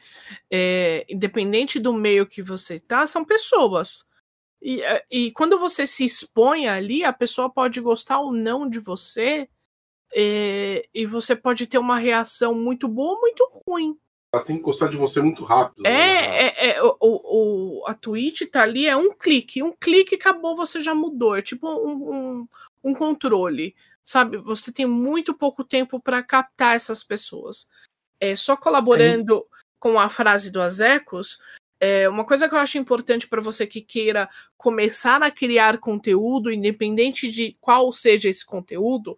É, independente do meio que você tá, são pessoas. E, é, e quando você se expõe ali, a pessoa pode gostar ou não de você, é, e você pode ter uma reação muito boa ou muito ruim. Ela tem que gostar de você muito rápido. É, né? é, é o, o, a Twitch tá ali, é um clique. Um clique acabou, você já mudou. É tipo um, um, um controle. Sabe? Você tem muito pouco tempo para captar essas pessoas. É, só colaborando com a frase do Azecos, é, uma coisa que eu acho importante para você que queira começar a criar conteúdo, independente de qual seja esse conteúdo,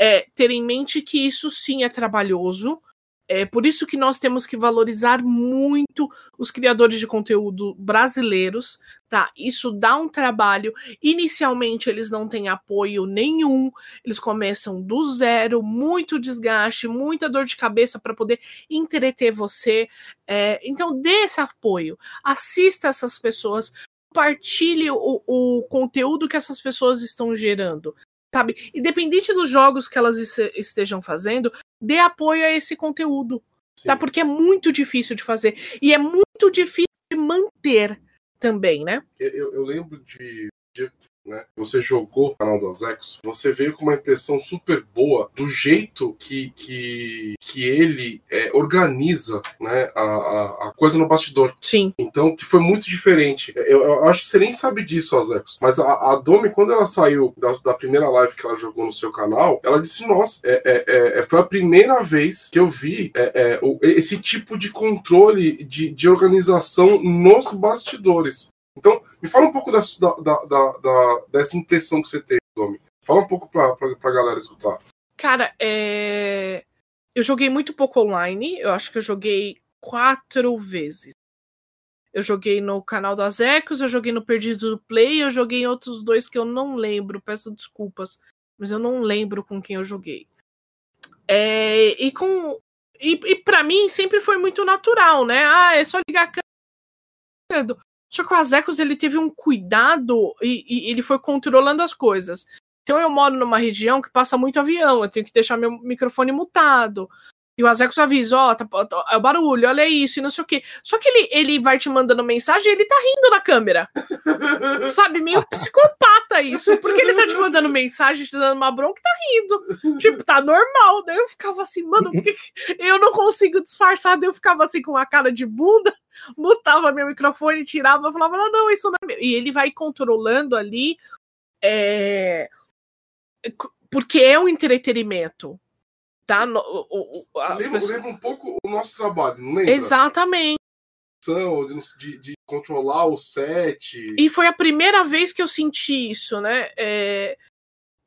é ter em mente que isso sim é trabalhoso, é por isso que nós temos que valorizar muito os criadores de conteúdo brasileiros, tá? Isso dá um trabalho. Inicialmente eles não têm apoio nenhum, eles começam do zero, muito desgaste, muita dor de cabeça para poder entreter você. É, então dê esse apoio, assista essas pessoas, compartilhe o, o conteúdo que essas pessoas estão gerando sabe? Independente dos jogos que elas estejam fazendo, dê apoio a esse conteúdo, tá? Sim. tá? Porque é muito difícil de fazer e é muito difícil de manter também, né? Eu, eu lembro de, de né? Você jogou o canal do Azecos, você veio com uma impressão super boa do jeito que, que, que ele é, organiza né, a, a, a, coisa no bastidor. Sim. Então, que foi muito diferente. Eu, eu acho que você nem sabe disso, Azecos, mas a, a Domi, quando ela saiu da, da, primeira live que ela jogou no seu canal, ela disse: Nossa, é, é, é, é foi a primeira vez que eu vi é, esse tipo de controle de, de organização nos bastidores. Então, me fala um pouco da, da, da, dessa impressão que você teve, Domi. Fala um pouco pra, pra, pra galera escutar. Cara, é... eu joguei muito pouco online. Eu acho que eu joguei quatro vezes. Eu joguei no canal do Azecos, eu joguei no Perdido do Play, eu joguei em outros dois que eu não lembro, peço desculpas, mas eu não lembro com quem eu joguei. É, e com e, e para mim sempre foi muito natural, né? Ah, é só ligar a câmera. Só que o Azecos ele teve um cuidado e, e ele foi controlando as coisas. Então eu moro numa região que passa muito avião, eu tenho que deixar meu microfone mutado. E o Azecos avisa, ó, oh, tá, tá, é o barulho, olha isso, e não sei o quê. Só que ele, ele vai te mandando mensagem e ele tá rindo na câmera. *laughs* Sabe, meio psicopata isso. Porque ele tá te mandando mensagem, te dando uma bronca e tá rindo. Tipo, tá normal. Daí eu ficava assim, mano, eu não consigo disfarçar. Daí eu ficava assim com uma cara de bunda, mutava meu microfone, tirava, falava, não, não, isso não é meu. E ele vai controlando ali. É... Porque é um entretenimento tá? As lembra, pessoas... lembra um pouco o nosso trabalho, não lembra? Exatamente. De, de, controlar o set. E foi a primeira vez que eu senti isso, né? É...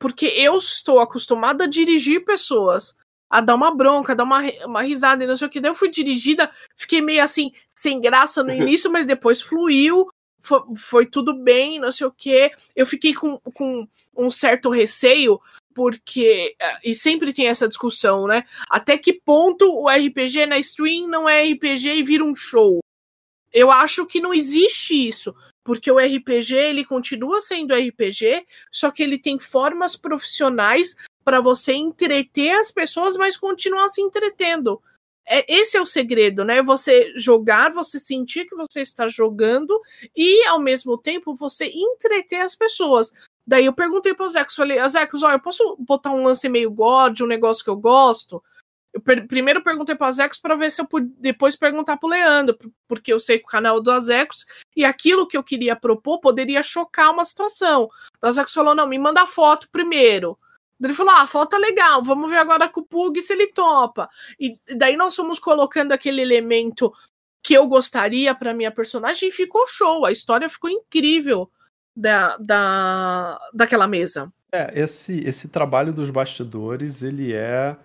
Porque eu estou acostumada a dirigir pessoas, a dar uma bronca, a dar uma, uma risada e não sei o que. Daí eu fui dirigida, fiquei meio assim, sem graça no *laughs* início, mas depois fluiu, foi, foi, tudo bem, não sei o que. Eu fiquei com, com um certo receio, porque eh, e sempre tem essa discussão, né? Até que ponto o RPG na stream não é RPG e vira um show? Eu acho que não existe isso, porque o RPG ele continua sendo RPG, só que ele tem formas profissionais para você entreter as pessoas, mas continuar se entretendo. É, esse é o segredo, né? Você jogar, você sentir que você está jogando e, ao mesmo tempo, você entreter as pessoas. Daí eu perguntei pro Zecos, falei, Zecos, ó, eu posso botar um lance meio god, um negócio que eu gosto? Eu per primeiro perguntei pro Azecos para ver se eu pude depois perguntar pro Leandro, porque eu sei que o canal do Azecos e aquilo que eu queria propor poderia chocar uma situação. O Azecos falou: não, me manda foto primeiro. Ele falou: ah, a foto é legal, vamos ver agora com o Pug se ele topa. E daí nós fomos colocando aquele elemento que eu gostaria para minha personagem e ficou show. A história ficou incrível da, da, daquela mesa. É, esse, esse trabalho dos bastidores, ele é,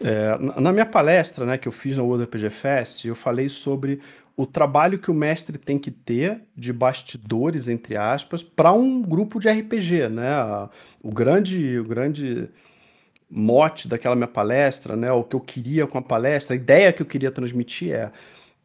é, Na minha palestra, né, que eu fiz no World RPG Fest, eu falei sobre o trabalho que o mestre tem que ter de bastidores, entre aspas, para um grupo de RPG, né? O grande, o grande mote daquela minha palestra, né? O que eu queria com a palestra, a ideia que eu queria transmitir é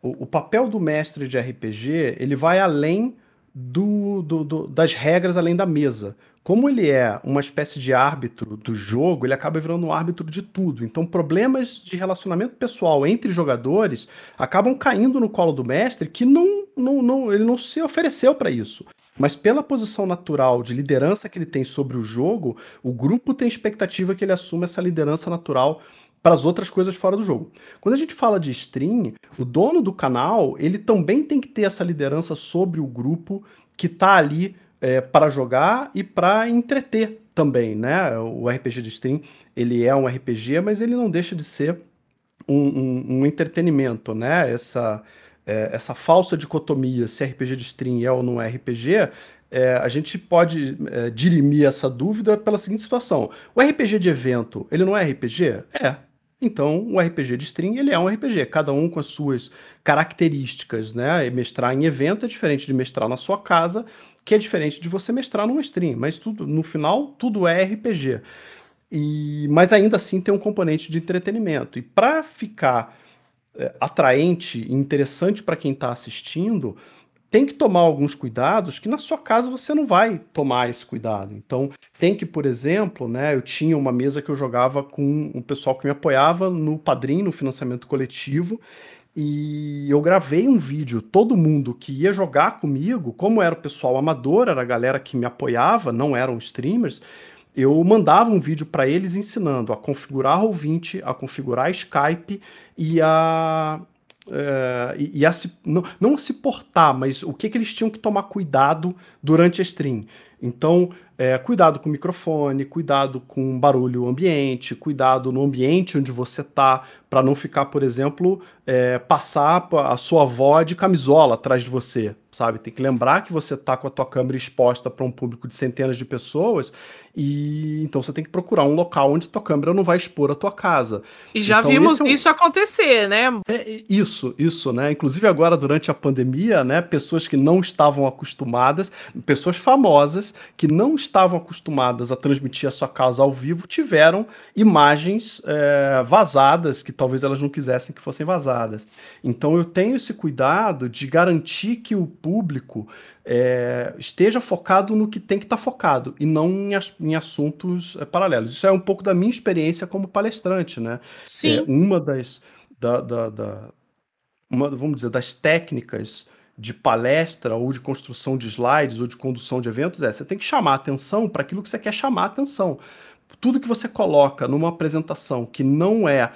o, o papel do mestre de RPG, ele vai além do, do, do, das regras além da mesa. Como ele é uma espécie de árbitro do jogo, ele acaba virando um árbitro de tudo. Então, problemas de relacionamento pessoal entre jogadores acabam caindo no colo do mestre, que não, não, não ele não se ofereceu para isso. Mas pela posição natural de liderança que ele tem sobre o jogo, o grupo tem expectativa que ele assuma essa liderança natural para as outras coisas fora do jogo. Quando a gente fala de stream, o dono do canal ele também tem que ter essa liderança sobre o grupo que está ali é, para jogar e para entreter também, né? O RPG de stream ele é um RPG, mas ele não deixa de ser um, um, um entretenimento, né? Essa é, essa falsa dicotomia se RPG de stream é ou não é RPG, é, a gente pode é, dirimir essa dúvida pela seguinte situação: o RPG de evento, ele não é RPG? É, então, o RPG de stream ele é um RPG, cada um com as suas características, né? Mestrar em evento é diferente de mestrar na sua casa, que é diferente de você mestrar numa stream. Mas tudo, no final, tudo é RPG. E, mas ainda assim tem um componente de entretenimento. E para ficar é, atraente e interessante para quem está assistindo, tem que tomar alguns cuidados que na sua casa você não vai tomar esse cuidado. Então, tem que, por exemplo, né, eu tinha uma mesa que eu jogava com o pessoal que me apoiava no Padrim, no financiamento coletivo, e eu gravei um vídeo, todo mundo que ia jogar comigo, como era o pessoal amador, era a galera que me apoiava, não eram streamers, eu mandava um vídeo para eles ensinando a configurar Roll20, a configurar Skype e a é, e, e se, não, não, se portar, mas o que, que eles tinham que tomar cuidado durante a stream. Então, é, cuidado com o microfone, cuidado com barulho ambiente, cuidado no ambiente onde você está, para não ficar, por exemplo, é, passar a sua avó de camisola atrás de você, sabe? Tem que lembrar que você está com a tua câmera exposta para um público de centenas de pessoas e então você tem que procurar um local onde tua câmera não vai expor a tua casa. E já então, vimos é um... isso acontecer, né? É, isso, isso, né? Inclusive agora durante a pandemia, né? Pessoas que não estavam acostumadas, pessoas famosas que não estavam acostumadas a transmitir a sua casa ao vivo tiveram imagens é, vazadas que talvez elas não quisessem que fossem vazadas. Então eu tenho esse cuidado de garantir que o público é, esteja focado no que tem que estar tá focado e não em, em assuntos é, paralelos. Isso é um pouco da minha experiência como palestrante, né? Sim. É, uma das, da, da, da uma, vamos dizer, das técnicas de palestra ou de construção de slides ou de condução de eventos é você tem que chamar atenção para aquilo que você quer chamar atenção. Tudo que você coloca numa apresentação que não é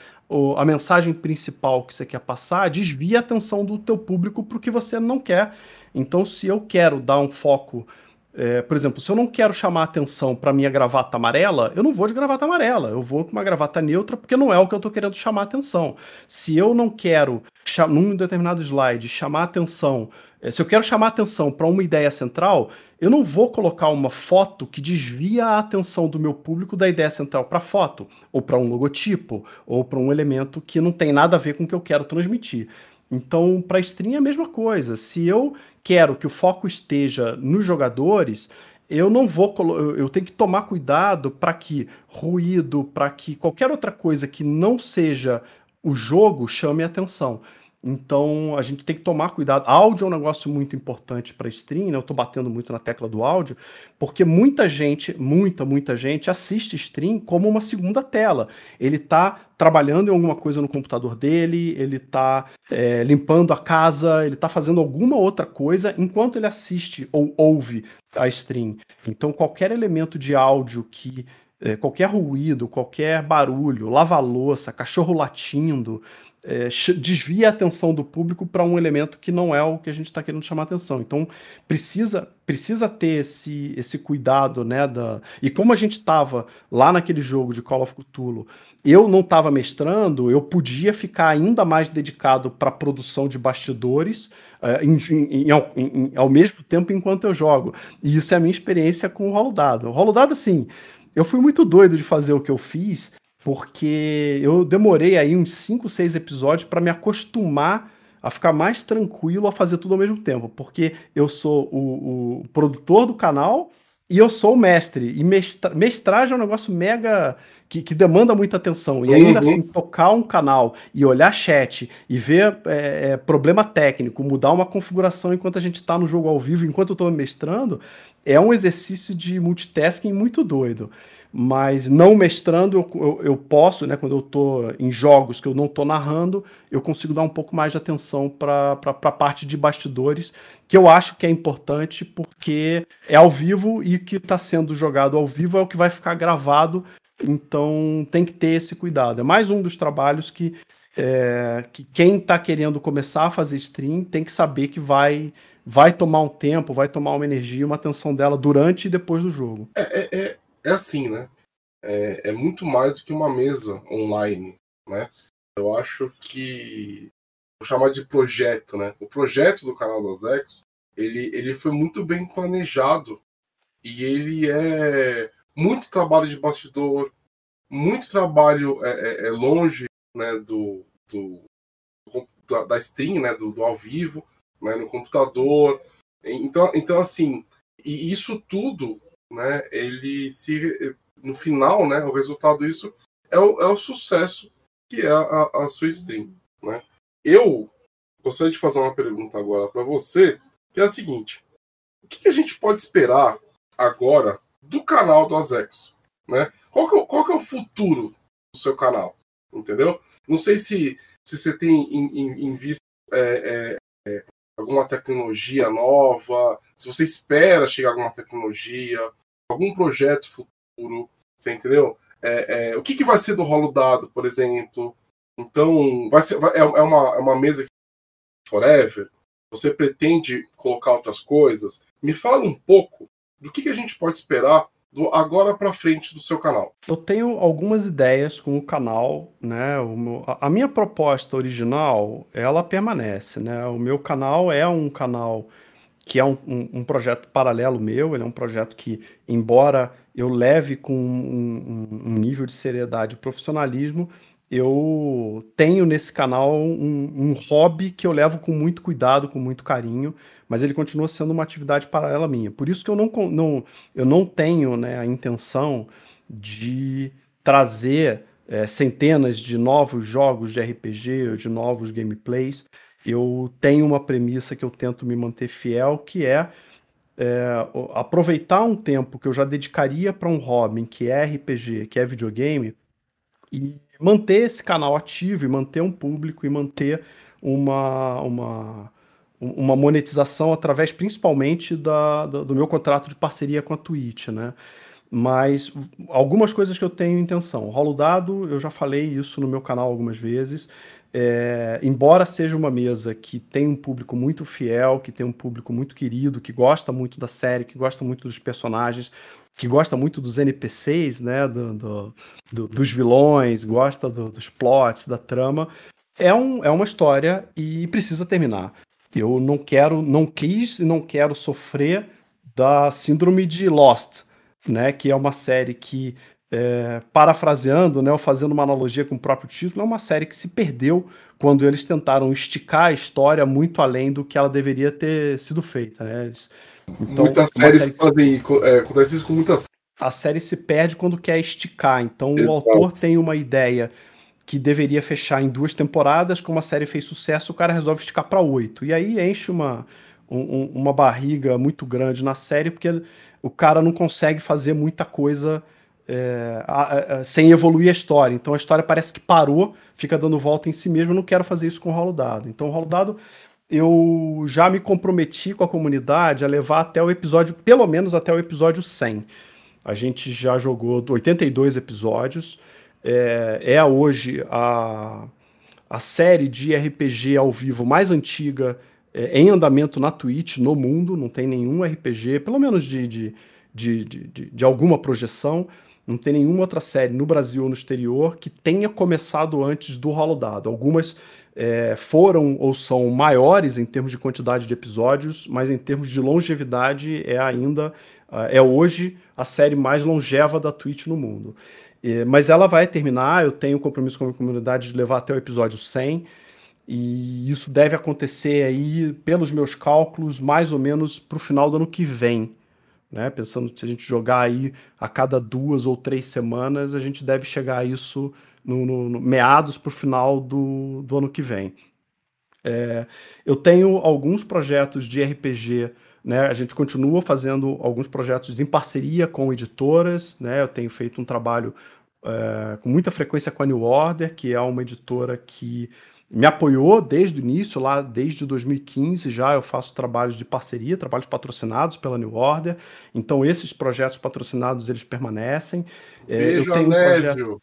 a mensagem principal que você quer passar, desvia a atenção do teu público para o que você não quer. Então, se eu quero dar um foco, é, por exemplo, se eu não quero chamar atenção para minha gravata amarela, eu não vou de gravata amarela, eu vou com uma gravata neutra, porque não é o que eu estou querendo chamar atenção. Se eu não quero, num determinado slide, chamar atenção se eu quero chamar atenção para uma ideia central, eu não vou colocar uma foto que desvia a atenção do meu público da ideia central para a foto, ou para um logotipo, ou para um elemento que não tem nada a ver com o que eu quero transmitir. Então, para stream é a mesma coisa. Se eu quero que o foco esteja nos jogadores, eu não vou eu tenho que tomar cuidado para que ruído, para que qualquer outra coisa que não seja o jogo chame a atenção. Então a gente tem que tomar cuidado. Áudio é um negócio muito importante para stream, né? Eu estou batendo muito na tecla do áudio, porque muita gente, muita, muita gente assiste stream como uma segunda tela. Ele está trabalhando em alguma coisa no computador dele, ele está é, limpando a casa, ele está fazendo alguma outra coisa enquanto ele assiste ou ouve a stream. Então qualquer elemento de áudio que é, qualquer ruído, qualquer barulho, lava-louça, cachorro latindo, é, desvia a atenção do público para um elemento que não é o que a gente está querendo chamar atenção. Então precisa precisa ter esse, esse cuidado, né? Da... E como a gente estava lá naquele jogo de Call of Cthulhu, eu não estava mestrando, eu podia ficar ainda mais dedicado para a produção de bastidores é, em, em, em, ao mesmo tempo enquanto eu jogo. E isso é a minha experiência com o Rolo Dado. O Rolo Dado, assim, eu fui muito doido de fazer o que eu fiz porque eu demorei aí uns 5, 6 episódios para me acostumar a ficar mais tranquilo a fazer tudo ao mesmo tempo, porque eu sou o, o produtor do canal e eu sou o mestre. E mestra, mestragem é um negócio mega que, que demanda muita atenção. E ainda uhum. assim, tocar um canal e olhar chat e ver é, é, problema técnico, mudar uma configuração enquanto a gente está no jogo ao vivo, enquanto eu estou mestrando, é um exercício de multitasking muito doido mas não mestrando eu, eu, eu posso, né, quando eu estou em jogos que eu não estou narrando, eu consigo dar um pouco mais de atenção para a parte de bastidores, que eu acho que é importante porque é ao vivo e o que está sendo jogado ao vivo é o que vai ficar gravado, então tem que ter esse cuidado. É mais um dos trabalhos que, é, que quem está querendo começar a fazer stream tem que saber que vai vai tomar um tempo, vai tomar uma energia, uma atenção dela durante e depois do jogo. É, é, é é assim, né? É, é, muito mais do que uma mesa online, né? Eu acho que vou chamar de projeto, né? O projeto do canal dos Ecos, ele, ele foi muito bem planejado e ele é muito trabalho de bastidor, muito trabalho é, é, é longe, né? Do, do da, da stream, né? Do, do ao vivo, né? No computador. Então, então assim, e isso tudo né, ele se no final, né, o resultado disso é o, é o sucesso que é a, a sua stream, né? Eu gostaria de fazer uma pergunta agora para você, que é a seguinte: o que, a gente pode esperar agora do canal do Azex, né? Qual que, é, qual que é o futuro do seu canal, entendeu? Não sei se, se você tem em, em, em vista é, é, é alguma tecnologia nova, se você espera chegar alguma tecnologia, algum projeto futuro, você entendeu? É, é, o que, que vai ser do rolo dado, por exemplo? Então, vai ser, vai, é, é, uma, é uma mesa forever? Você pretende colocar outras coisas? Me fala um pouco do que, que a gente pode esperar do agora para frente do seu canal? Eu tenho algumas ideias com o canal, né? O meu, a minha proposta original, ela permanece, né? O meu canal é um canal que é um, um, um projeto paralelo meu, ele é um projeto que, embora eu leve com um, um nível de seriedade e profissionalismo, eu tenho nesse canal um, hobby que eu levo com muito cuidado, com muito carinho, mas ele continua sendo uma atividade paralela minha. Por isso que eu não, não, eu não tenho né, a intenção de trazer é, centenas de novos jogos de RPG de novos gameplays. Eu tenho uma premissa que eu tento me manter fiel, que é, é aproveitar um tempo que eu já dedicaria para um hobby que é RPG, que é videogame, e manter esse canal ativo, e manter um público, e manter uma, uma, uma monetização através principalmente da, da, do meu contrato de parceria com a Twitch, né? Mas algumas coisas que eu tenho intenção. Rolo dado, eu já falei isso no meu canal algumas vezes. É, embora seja uma mesa que tem um público muito fiel, que tem um público muito querido, que gosta muito da série, que gosta muito dos personagens, que gosta muito dos NPCs, né, do, do, do, dos vilões, gosta dos plots, da trama, é, um, é uma história e precisa terminar. Eu não quero, não quis e não quero sofrer da síndrome de Lost, né, que é uma série que, é, parafraseando, né, ou fazendo uma analogia com o próprio título, é uma série que se perdeu quando eles tentaram esticar a história muito além do que ela deveria ter sido feita. Né? Então, muitas séries série... fazem é, acontece isso com muitas a série se perde quando quer esticar. Então Exato. o autor tem uma ideia que deveria fechar em duas temporadas, como a série fez sucesso, o cara resolve esticar para oito. E aí enche uma, um, uma barriga muito grande na série, porque o cara não consegue fazer muita coisa é, a, a, sem evoluir a história. Então a história parece que parou, fica dando volta em si mesmo. Eu não quero fazer isso com o Rolo Dado. Então o Rolo Dado eu já me comprometi com a comunidade a levar até o episódio, pelo menos até o episódio 100. A gente já jogou 82 episódios. É, é hoje a, a série de RPG ao vivo mais antiga é, em andamento na Twitch no mundo. Não tem nenhum RPG, pelo menos de, de, de, de, de alguma projeção. Não tem nenhuma outra série no Brasil ou no exterior que tenha começado antes do Rolo Dado. Algumas é, foram ou são maiores em termos de quantidade de episódios, mas em termos de longevidade é ainda é, é hoje a série mais longeva da Twitch no mundo. É, mas ela vai terminar, eu tenho compromisso com a comunidade de levar até o episódio 100, e isso deve acontecer aí, pelos meus cálculos, mais ou menos para o final do ano que vem. Né? Pensando se a gente jogar aí a cada duas ou três semanas, a gente deve chegar a isso no, no, no meados para o final do, do ano que vem. É, eu tenho alguns projetos de RPG, né? A gente continua fazendo alguns projetos em parceria com editoras, né? Eu tenho feito um trabalho é, com muita frequência com a New Order, que é uma editora que me apoiou desde o início, lá desde 2015 já eu faço trabalhos de parceria, trabalhos patrocinados pela New Order. Então esses projetos patrocinados eles permanecem. É, Beijo, tenho Anésio. Um projeto...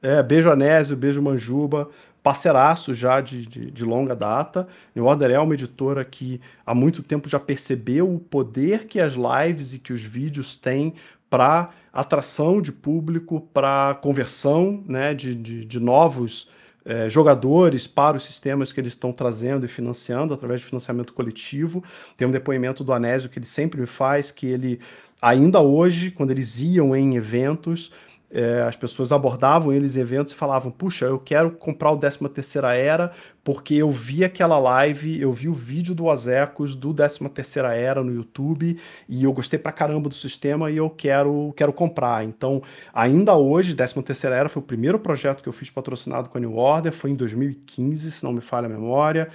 É, beijo Anésio, beijo Manjuba, parceiraço já de, de, de, longa data. New Order é uma editora que há muito tempo já percebeu o poder que as lives e que os vídeos têm para atração de público, para conversão né, de, de, de novos é, jogadores para os sistemas que eles estão trazendo e financiando através de financiamento coletivo. Tem um depoimento do Anésio que ele sempre me faz, que ele, ainda hoje, quando eles iam em eventos, é, as pessoas abordavam eles em eventos e falavam: Puxa, eu quero comprar o 13 Terceira Era porque eu vi aquela live, eu vi o vídeo do Azecos do 13 Terceira Era no YouTube e eu gostei pra caramba do sistema e eu quero, quero comprar. Então, ainda hoje, 13 Terceira Era foi o primeiro projeto que eu fiz patrocinado com a New Order, foi em 2015, se não me falha a memória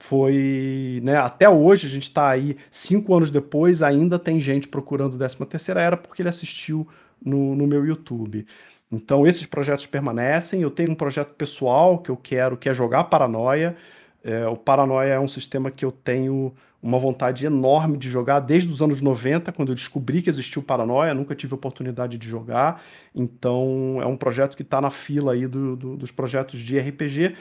foi, né, até hoje a gente está aí, cinco anos depois, ainda tem gente procurando 13 terceira era porque ele assistiu no, no meu YouTube. Então, esses projetos permanecem. Eu tenho um projeto pessoal que eu quero, que é jogar Paranoia. É, o Paranoia é um sistema que eu tenho uma vontade enorme de jogar desde os anos 90, quando eu descobri que existia o Paranoia, nunca tive oportunidade de jogar. Então, é um projeto que está na fila aí do, do, dos projetos de RPG.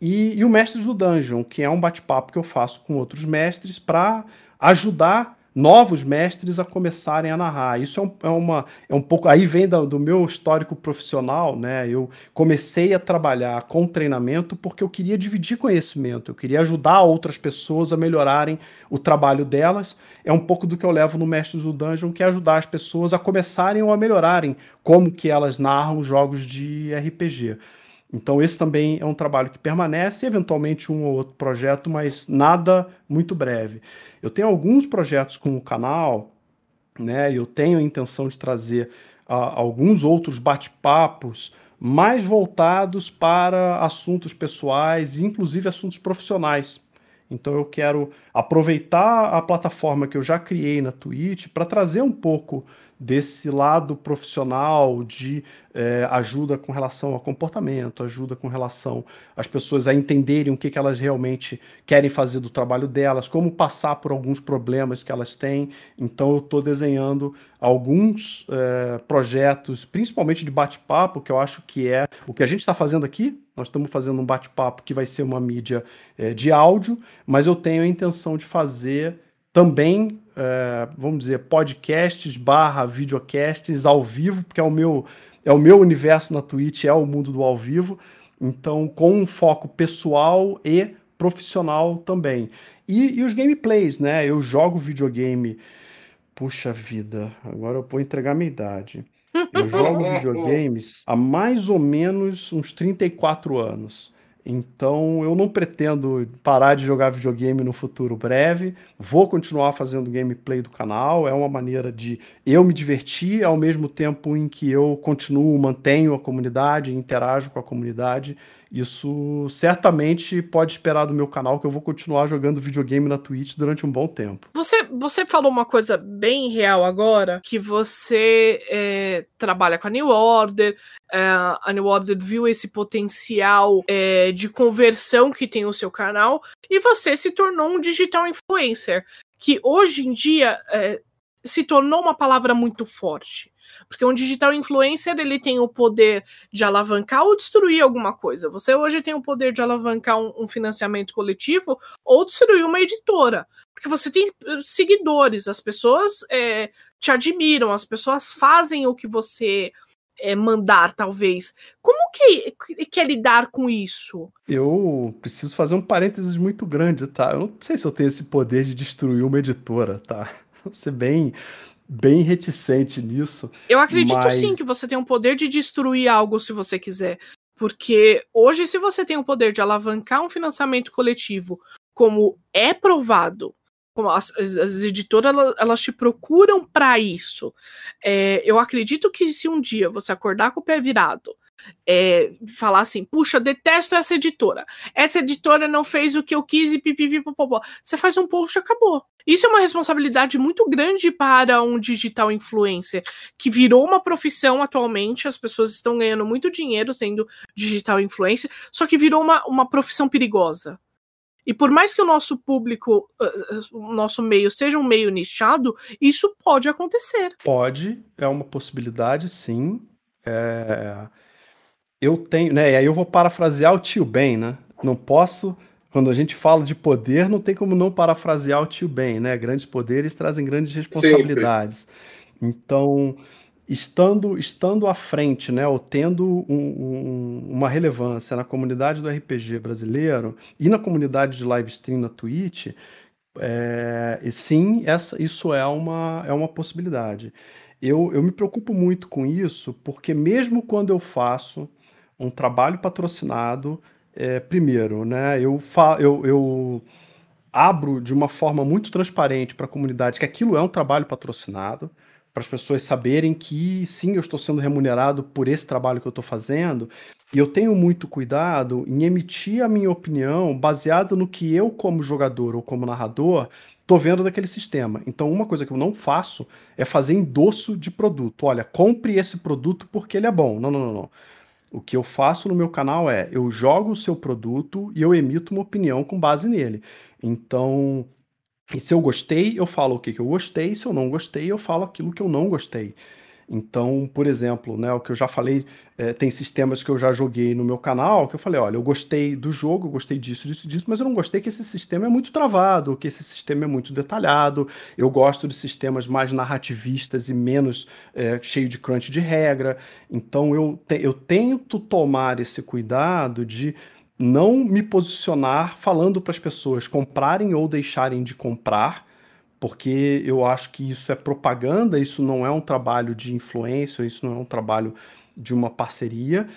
E, e o Mestres do Dungeon, que é um bate-papo que eu faço com outros mestres para ajudar novos mestres a começarem a narrar. Isso é, um, é, uma, é um pouco. Aí vem do, do, meu histórico profissional, né? Eu comecei a trabalhar com treinamento porque eu queria dividir conhecimento, eu queria ajudar outras pessoas a melhorarem o trabalho delas. É um pouco do que eu levo no Mestres do Dungeon, que é ajudar as pessoas a começarem ou a melhorarem como que elas narram jogos de RPG. Então, esse também é um trabalho que permanece, eventualmente um ou outro projeto, mas nada muito breve. Eu tenho alguns projetos com o canal, né? Eu tenho a intenção de trazer uh, alguns outros bate-papos mais voltados para assuntos pessoais, inclusive assuntos profissionais. Então eu quero aproveitar a plataforma que eu já criei na Twitch para trazer um pouco desse lado profissional de é, ajuda com relação ao comportamento, ajuda com relação às pessoas a entenderem o que, que elas realmente querem fazer do trabalho delas, como passar por alguns problemas que elas têm. Então, eu estou desenhando alguns é, projetos, principalmente de bate-papo, que eu acho que é o que a gente está fazendo aqui. Nós estamos fazendo um bate-papo que vai ser uma mídia é, de áudio, mas eu tenho a intenção de fazer também, é, vamos dizer, podcasts barra videocasts ao vivo, porque é o meu é o meu universo na Twitch, é o mundo do ao vivo, então com um foco pessoal e profissional também. E, e os gameplays, né? Eu jogo videogame. Puxa vida, agora eu vou entregar minha idade. Eu jogo *laughs* videogames há mais ou menos uns 34 anos. Então eu não pretendo parar de jogar videogame no futuro breve. Vou continuar fazendo gameplay do canal. É uma maneira de eu me divertir ao mesmo tempo em que eu continuo, mantenho a comunidade, interajo com a comunidade isso certamente pode esperar do meu canal que eu vou continuar jogando videogame na Twitch durante um bom tempo. Você, você falou uma coisa bem real agora, que você é, trabalha com a New Order, é, a New Order viu esse potencial é, de conversão que tem o seu canal, e você se tornou um digital influencer, que hoje em dia é, se tornou uma palavra muito forte. Porque um digital influencer ele tem o poder de alavancar ou destruir alguma coisa. Você hoje tem o poder de alavancar um, um financiamento coletivo ou destruir uma editora. Porque você tem eh, seguidores, as pessoas é, te admiram, as pessoas fazem o que você é, mandar, talvez. Como que, que é lidar com isso? Eu preciso fazer um parênteses muito grande, tá? Eu não sei se eu tenho esse poder de destruir uma editora, tá? *laughs* Ser bem bem reticente nisso. Eu acredito mas... sim que você tem o poder de destruir algo se você quiser. Porque hoje, se você tem o poder de alavancar um financiamento coletivo, como é provado, como as, as editoras elas, elas, te procuram para isso. É, eu acredito que se um dia você acordar com o pé virado é, falar assim, puxa, detesto essa editora. Essa editora não fez o que eu quis e pipipipopopó. Você faz um post e acabou. Isso é uma responsabilidade muito grande para um digital influencer, que virou uma profissão atualmente, as pessoas estão ganhando muito dinheiro sendo digital influencer, só que virou uma, uma profissão perigosa. E por mais que o nosso público, o nosso meio seja um meio nichado, isso pode acontecer. Pode, é uma possibilidade, sim. É eu tenho, né? E aí eu vou parafrasear o tio Ben, né? Não posso, quando a gente fala de poder, não tem como não parafrasear o tio Ben, né? Grandes poderes trazem grandes responsabilidades. Sempre. Então, estando estando à frente, né, ou tendo um, um, uma relevância na comunidade do RPG brasileiro e na comunidade de live stream na Twitch, é, sim, essa, isso é uma, é uma possibilidade. Eu, eu me preocupo muito com isso, porque mesmo quando eu faço um trabalho patrocinado, é, primeiro, né? Eu, fa eu, eu abro de uma forma muito transparente para a comunidade que aquilo é um trabalho patrocinado, para as pessoas saberem que sim, eu estou sendo remunerado por esse trabalho que eu estou fazendo, e eu tenho muito cuidado em emitir a minha opinião baseado no que eu, como jogador ou como narrador, estou vendo daquele sistema. Então, uma coisa que eu não faço é fazer endosso de produto. Olha, compre esse produto porque ele é bom. Não, não, não, não. O que eu faço no meu canal é eu jogo o seu produto e eu emito uma opinião com base nele. Então, e se eu gostei, eu falo o que, que eu gostei, se eu não gostei, eu falo aquilo que eu não gostei. Então, por exemplo, né, o que eu já falei, é, tem sistemas que eu já joguei no meu canal, que eu falei, olha, eu gostei do jogo, eu gostei disso, disso, disso, mas eu não gostei que esse sistema é muito travado, que esse sistema é muito detalhado. Eu gosto de sistemas mais narrativistas e menos é, cheio de crunch de regra. Então, eu, te, eu tento tomar esse cuidado de não me posicionar falando para as pessoas comprarem ou deixarem de comprar, porque eu acho que isso é propaganda, isso não é um trabalho de influência, isso não é um trabalho de uma parceria.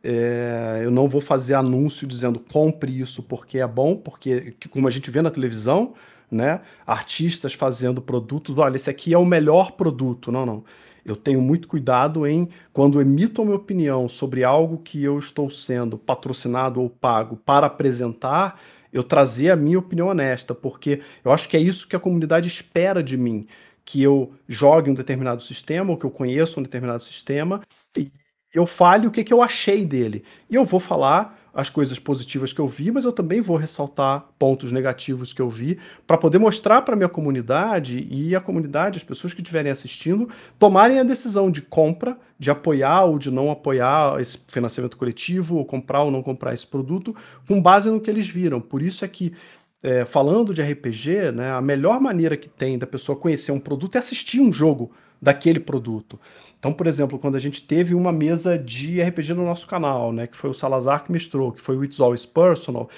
É, eu não vou fazer anúncio dizendo compre isso porque é bom, porque como a gente vê na televisão, né, artistas fazendo produtos, olha, esse aqui é o melhor produto. Não, não. Eu tenho muito cuidado em, quando emito a minha opinião sobre algo que eu estou sendo patrocinado ou pago para apresentar, eu trazer a minha opinião honesta, porque eu acho que é isso que a comunidade espera de mim, que eu jogue um determinado sistema, ou que eu conheça um determinado sistema, e eu fale o que, que eu achei dele. E eu vou falar as coisas positivas que eu vi, mas eu também vou ressaltar pontos negativos que eu vi para poder mostrar para a minha comunidade e a comunidade, as pessoas que estiverem assistindo, tomarem a decisão de compra, de apoiar ou de não apoiar esse financiamento coletivo, ou comprar ou não comprar esse produto, com base no que eles viram. Por isso é que é, falando de RPG, né, a melhor maneira que tem da pessoa conhecer um produto é assistir um jogo daquele produto. Então, por exemplo, quando a gente teve uma mesa de RPG no nosso canal, né, que foi o Salazar que mestrou, que foi o It's Always Personal,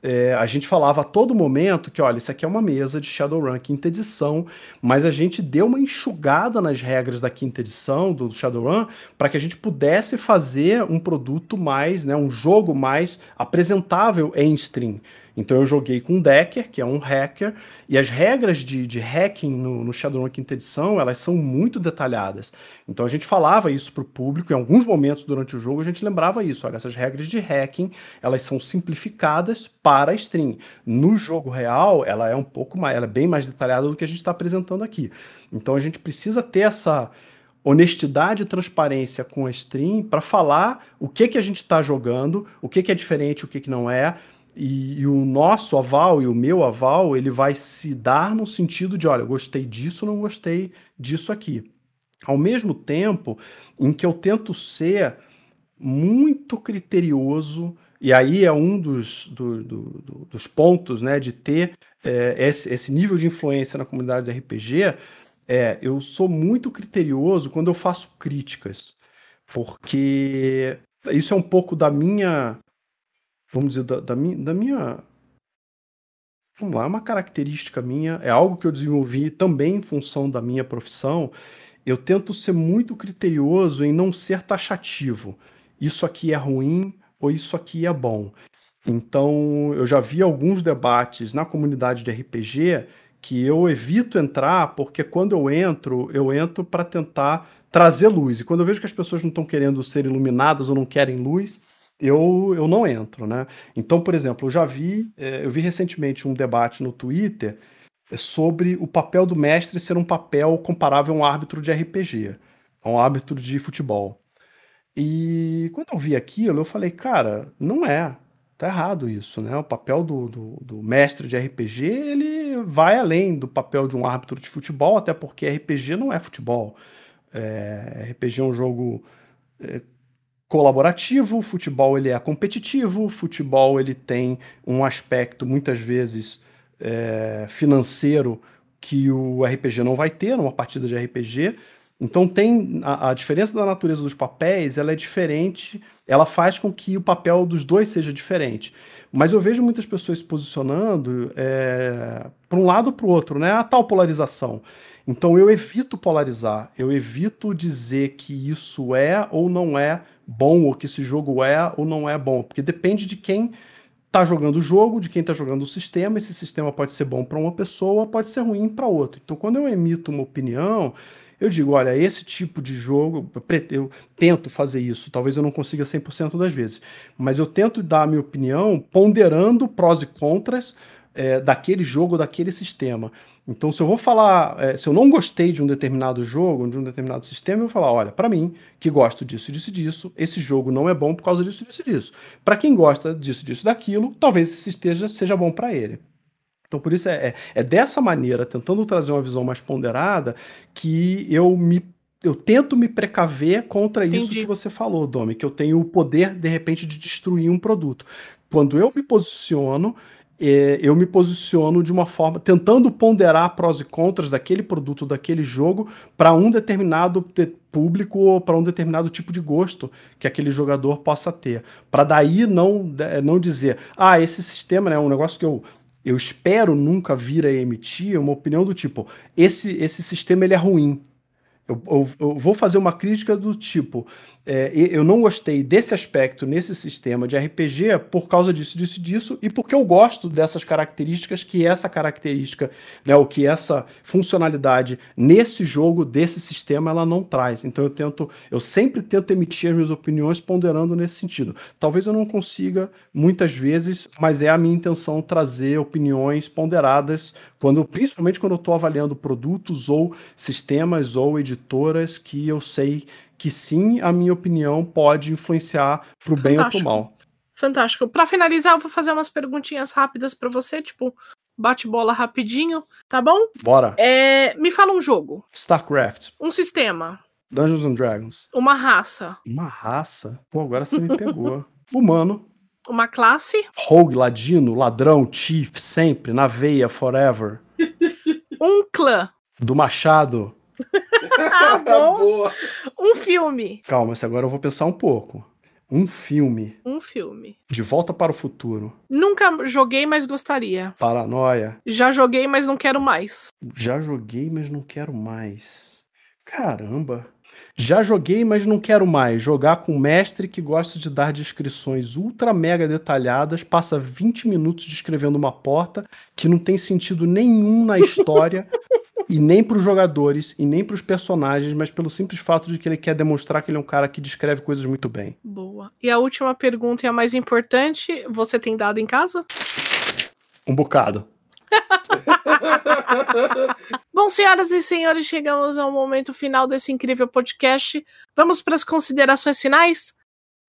é, a gente falava a todo momento que, olha, isso aqui é uma mesa de Shadowrun quinta edição, mas a gente deu uma enxugada nas regras da quinta edição do Shadowrun para que a gente pudesse fazer um produto mais, né, um jogo mais apresentável em stream. Então eu joguei com o Decker, que é um hacker, e as regras de, de hacking no, no Shadowrun quinta edição, elas são muito detalhadas. Então a gente falava isso para o público, em alguns momentos durante o jogo a gente lembrava isso, olha, essas regras de hacking, elas são simplificadas para a stream. No jogo real, ela é um pouco mais, ela é bem mais detalhada do que a gente está apresentando aqui. Então a gente precisa ter essa honestidade e transparência com a stream para falar o que que a gente está jogando, o que que é diferente, o que que não é, e, e, o nosso aval e o meu aval, ele vai se dar no sentido de, olha, gostei disso, não gostei disso aqui. Ao mesmo tempo em que eu tento ser muito criterioso, e aí é um dos, do, do, dos pontos né, de ter é, esse, esse, nível de influência na comunidade de RPG, é, eu sou muito criterioso quando eu faço críticas, porque isso é um pouco da minha vamos dizer, da, da, minha, da minha. Vamos lá, é uma característica minha, é algo que eu desenvolvi também em função da minha profissão. Eu tento ser muito criterioso em não ser taxativo. Isso aqui é ruim ou isso aqui é bom. Então, eu já vi alguns debates na comunidade de RPG que eu evito entrar, porque quando eu entro, eu entro para tentar trazer luz. E quando eu vejo que as pessoas não estão querendo ser iluminadas ou não querem luz, eu, eu não entro, né? Então, por exemplo, eu já vi, é, eu vi recentemente um debate no Twitter é, sobre o papel do mestre ser um papel comparável a um árbitro de RPG, a um árbitro de futebol. E quando eu vi aquilo, eu falei, cara, não é, tá errado isso, né? O papel do, do, do mestre de RPG, ele vai além do papel de um árbitro de futebol, até porque RPG não é futebol. É, RPG é um jogo é, colaborativo, futebol ele é competitivo, futebol ele tem um aspecto muitas vezes é, financeiro que o RPG não vai ter numa partida de RPG. Então tem a, a, diferença da natureza dos papéis, ela é diferente, ela faz com que o papel dos dois seja diferente. Mas eu vejo muitas pessoas se posicionando é, para um lado ou para o outro, né? A tal polarização. Então eu evito polarizar, eu evito dizer que isso é ou não é bom, ou que esse jogo é ou não é bom, porque depende de quem está jogando o jogo, de quem está jogando o sistema. Esse sistema pode ser bom para uma pessoa, pode ser ruim para outra. Então, quando eu emito uma opinião, eu digo, olha, esse tipo de jogo, eu tento fazer isso, talvez eu não consiga 100% das vezes, mas eu tento dar a minha opinião ponderando prós e contras é, daquele jogo, daquele sistema. Então, se eu vou falar, é, se eu não gostei de um determinado jogo, de um determinado sistema, eu vou falar, olha, para mim, que gosto disso, disso, disso, esse jogo não é bom por causa disso, disso, disso. Para quem gosta disso, disso, daquilo, talvez esse esteja seja bom para ele. Então, por isso é, é, é, dessa maneira, tentando trazer uma visão mais ponderada, que eu me eu tento me precaver contra isso Entendi. que você falou, Domi, que eu tenho o poder, de repente, de destruir um produto. Quando eu me posiciono, é, eu me posiciono de uma forma, tentando ponderar prós e contras daquele produto, daquele jogo, para um determinado te- público ou para um determinado tipo de gosto que aquele jogador possa ter. Para daí não, não dizer, ah, esse sistema né, é um negócio que eu, eu espero nunca vir a emitir, uma opinião do tipo, esse, esse sistema ele é ruim. Eu, eu- eu vou fazer uma crítica do tipo: é, eu não gostei desse aspecto nesse sistema de RPG por causa disso, disso, e disso, e porque eu gosto dessas características que essa característica, né, o que essa funcionalidade nesse jogo desse sistema ela não traz. Então eu tento, eu sempre tento emitir as minhas opiniões ponderando nesse sentido. Talvez eu não consiga muitas vezes, mas é a minha intenção trazer opiniões ponderadas quando, principalmente quando eu estou avaliando produtos ou sistemas ou editoras que eu sei que sim, a minha opinião pode influenciar pro bem ou pro Fantástico. mal. Fantástico. Pra finalizar, eu vou fazer umas perguntinhas rápidas pra você, tipo, bate-bola rapidinho, tá bom? Bora. É, me fala um jogo, StarCraft, um sistema, Dungeons and Dragons. uma raça, Uma raça? Pô, agora você me pegou. *laughs* Humano. Uma classe, Rogue, ladino, ladrão, chief, sempre, na veia, forever. *laughs* um clã, Do Machado. *laughs* Ah, bom. Boa. um filme, Calma, se agora eu vou pensar um pouco. Um filme. um filme. De volta para o futuro. Nunca joguei, mas gostaria. Paranoia. Já joguei, mas não quero mais. Já joguei, mas não quero mais. Caramba. Já joguei, mas não quero mais. Jogar com um mestre que gosta de dar descrições ultra mega detalhadas, passa 20 minutos descrevendo uma porta que não tem sentido nenhum na história, *laughs* e nem para os jogadores, e nem para os personagens, mas pelo simples fato de que ele quer demonstrar que ele é um cara que descreve coisas muito bem. Boa. E a última pergunta e a mais importante: você tem dado em casa? Um bocado. *laughs* Bom, senhoras e senhores, chegamos ao momento final desse incrível podcast. Vamos para as considerações finais?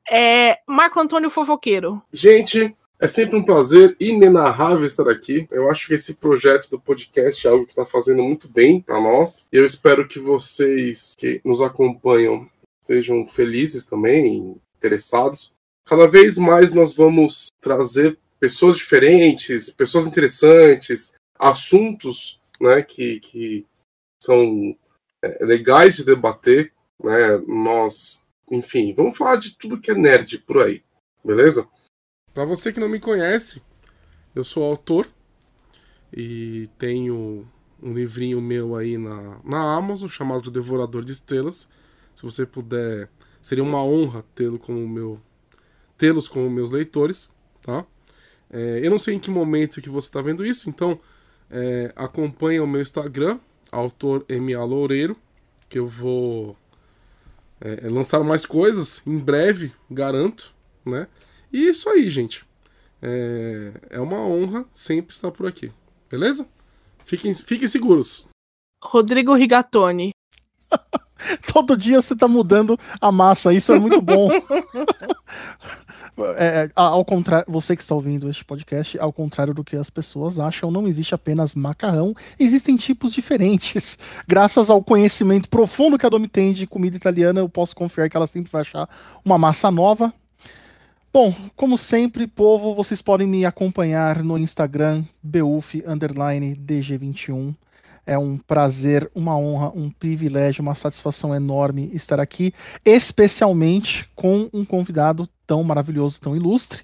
É, Marco Antônio Fofoqueiro. Gente, é sempre um prazer inenarrável estar aqui. Eu acho que esse projeto do podcast é algo que está fazendo muito bem para nós. E eu espero que vocês que nos acompanham sejam felizes também, interessados. Cada vez mais nós vamos trazer pessoas diferentes, pessoas interessantes, assuntos né, que, que são é, legais de debater. Né? Nós, enfim, vamos falar de tudo que é nerd por aí, beleza? Para você que não me conhece, eu sou autor e tenho um livrinho meu aí na, na Amazon chamado de Devorador de Estrelas. Se você puder, seria uma honra tê-lo como meu tê-los como meus leitores, tá? É, eu não sei em que momento que você está vendo isso, então é, acompanha o meu Instagram, autor MA Loureiro, que eu vou é, lançar mais coisas em breve, garanto, né? E isso aí, gente. É, é uma honra sempre estar por aqui, beleza? Fiquem, fiquem seguros. Rodrigo Rigatoni. *laughs* Todo dia você tá mudando a massa, isso é muito bom. *laughs* É, é, ao contrário, você que está ouvindo este podcast, ao contrário do que as pessoas acham, não existe apenas macarrão, existem tipos diferentes. *laughs* Graças ao conhecimento profundo que a Domi tem de comida italiana, eu posso confiar que ela sempre vai achar uma massa nova. Bom, como sempre, povo, vocês podem me acompanhar no Instagram, beuf_dg21. É um prazer, uma honra, um privilégio, uma satisfação enorme estar aqui, especialmente com um convidado tão maravilhoso, tão ilustre.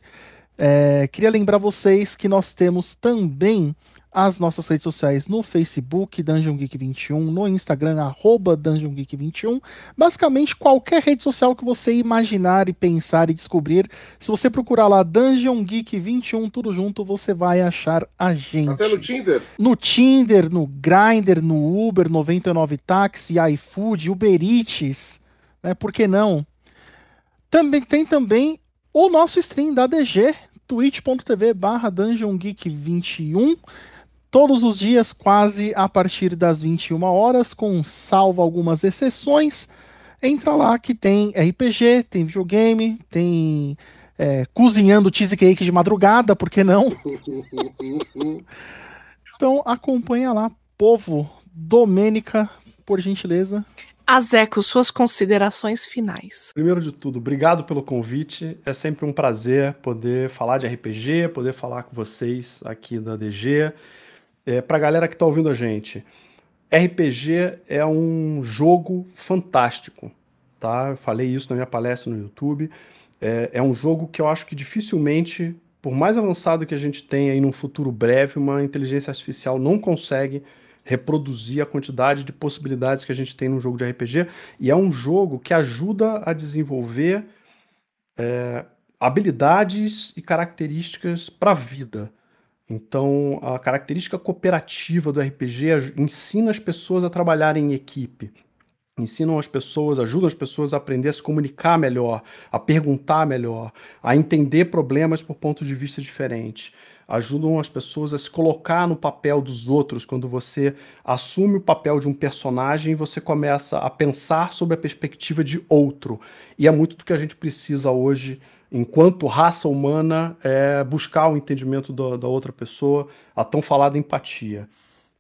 É, queria lembrar vocês que nós temos também as nossas redes sociais no Facebook, Dungeon Geek 21, no Instagram, arroba Dungeon Geek 21. Basicamente, qualquer rede social que você imaginar e pensar e descobrir, se você procurar lá Dungeon Geek 21, tudo junto, você vai achar a gente Até no Tinder. no Tinder, no Grindr, no Uber, 99 Táxi, iFood, Uber Eats, né? Por que não? Também tem também o nosso stream da DG, twitch.tv barra Dungeon Geek 21. Todos os dias, quase a partir das 21 horas, com salvo algumas exceções. Entra lá que tem RPG, tem videogame, tem é, cozinhando cheesecake de madrugada, por que não? *laughs* Então acompanha lá, povo. Domênica, por gentileza. Azeco, suas considerações finais. Primeiro de tudo, obrigado pelo convite. É sempre um prazer poder falar de RPG, poder falar com vocês aqui da DG. É, Para a galera que está ouvindo a gente, RPG é um jogo fantástico, tá? Eu falei isso na minha palestra no YouTube. É, é um jogo que eu acho que dificilmente, por mais avançado que a gente tenha aí num futuro breve, uma inteligência artificial não consegue reproduzir a quantidade de possibilidades que a gente tem num jogo de RPG. E é um jogo que ajuda a desenvolver é, habilidades e características para a vida. Então, a característica cooperativa do RPG ensina as pessoas a trabalharem em equipe, ensinam as pessoas, ajudam as pessoas a aprender a se comunicar melhor, a perguntar melhor, a entender problemas por pontos de vista diferentes. Ajudam as pessoas a se colocar no papel dos outros. Quando você assume o papel de um personagem, você começa a pensar sobre a perspectiva de outro. E é muito do que a gente precisa hoje enquanto raça humana, é buscar o entendimento do, da outra pessoa, a tão falada empatia.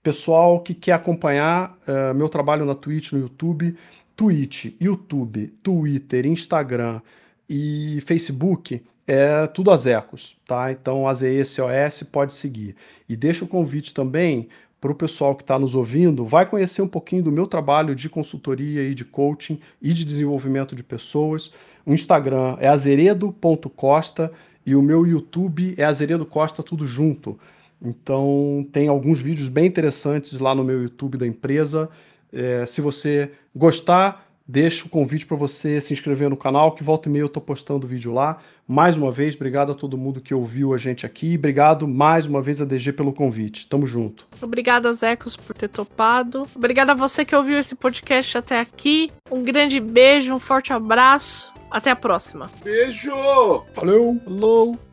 Pessoal que quer acompanhar é, meu trabalho na Twitch, no YouTube, Twitch, YouTube, Twitter, Instagram e Facebook, é tudo Azecos, tá? Então, AZECOS pode seguir. E deixa o convite também para o pessoal que está nos ouvindo, vai conhecer um pouquinho do meu trabalho de consultoria e de coaching e de desenvolvimento de pessoas. O Instagram é azeredo.costa e o meu YouTube é Azeredo Costa tudo junto. Então tem alguns vídeos bem interessantes lá no meu YouTube da empresa. É, se você gostar, deixo o convite para você se inscrever no canal, que volta e meia eu estou postando vídeo lá. Mais uma vez, obrigado a todo mundo que ouviu a gente aqui. Obrigado mais uma vez a DG pelo convite. Tamo junto. Obrigada, Zecos, por ter topado. Obrigada a você que ouviu esse podcast até aqui. Um grande beijo, um forte abraço. Até a próxima. Beijo! Valeu! Falou!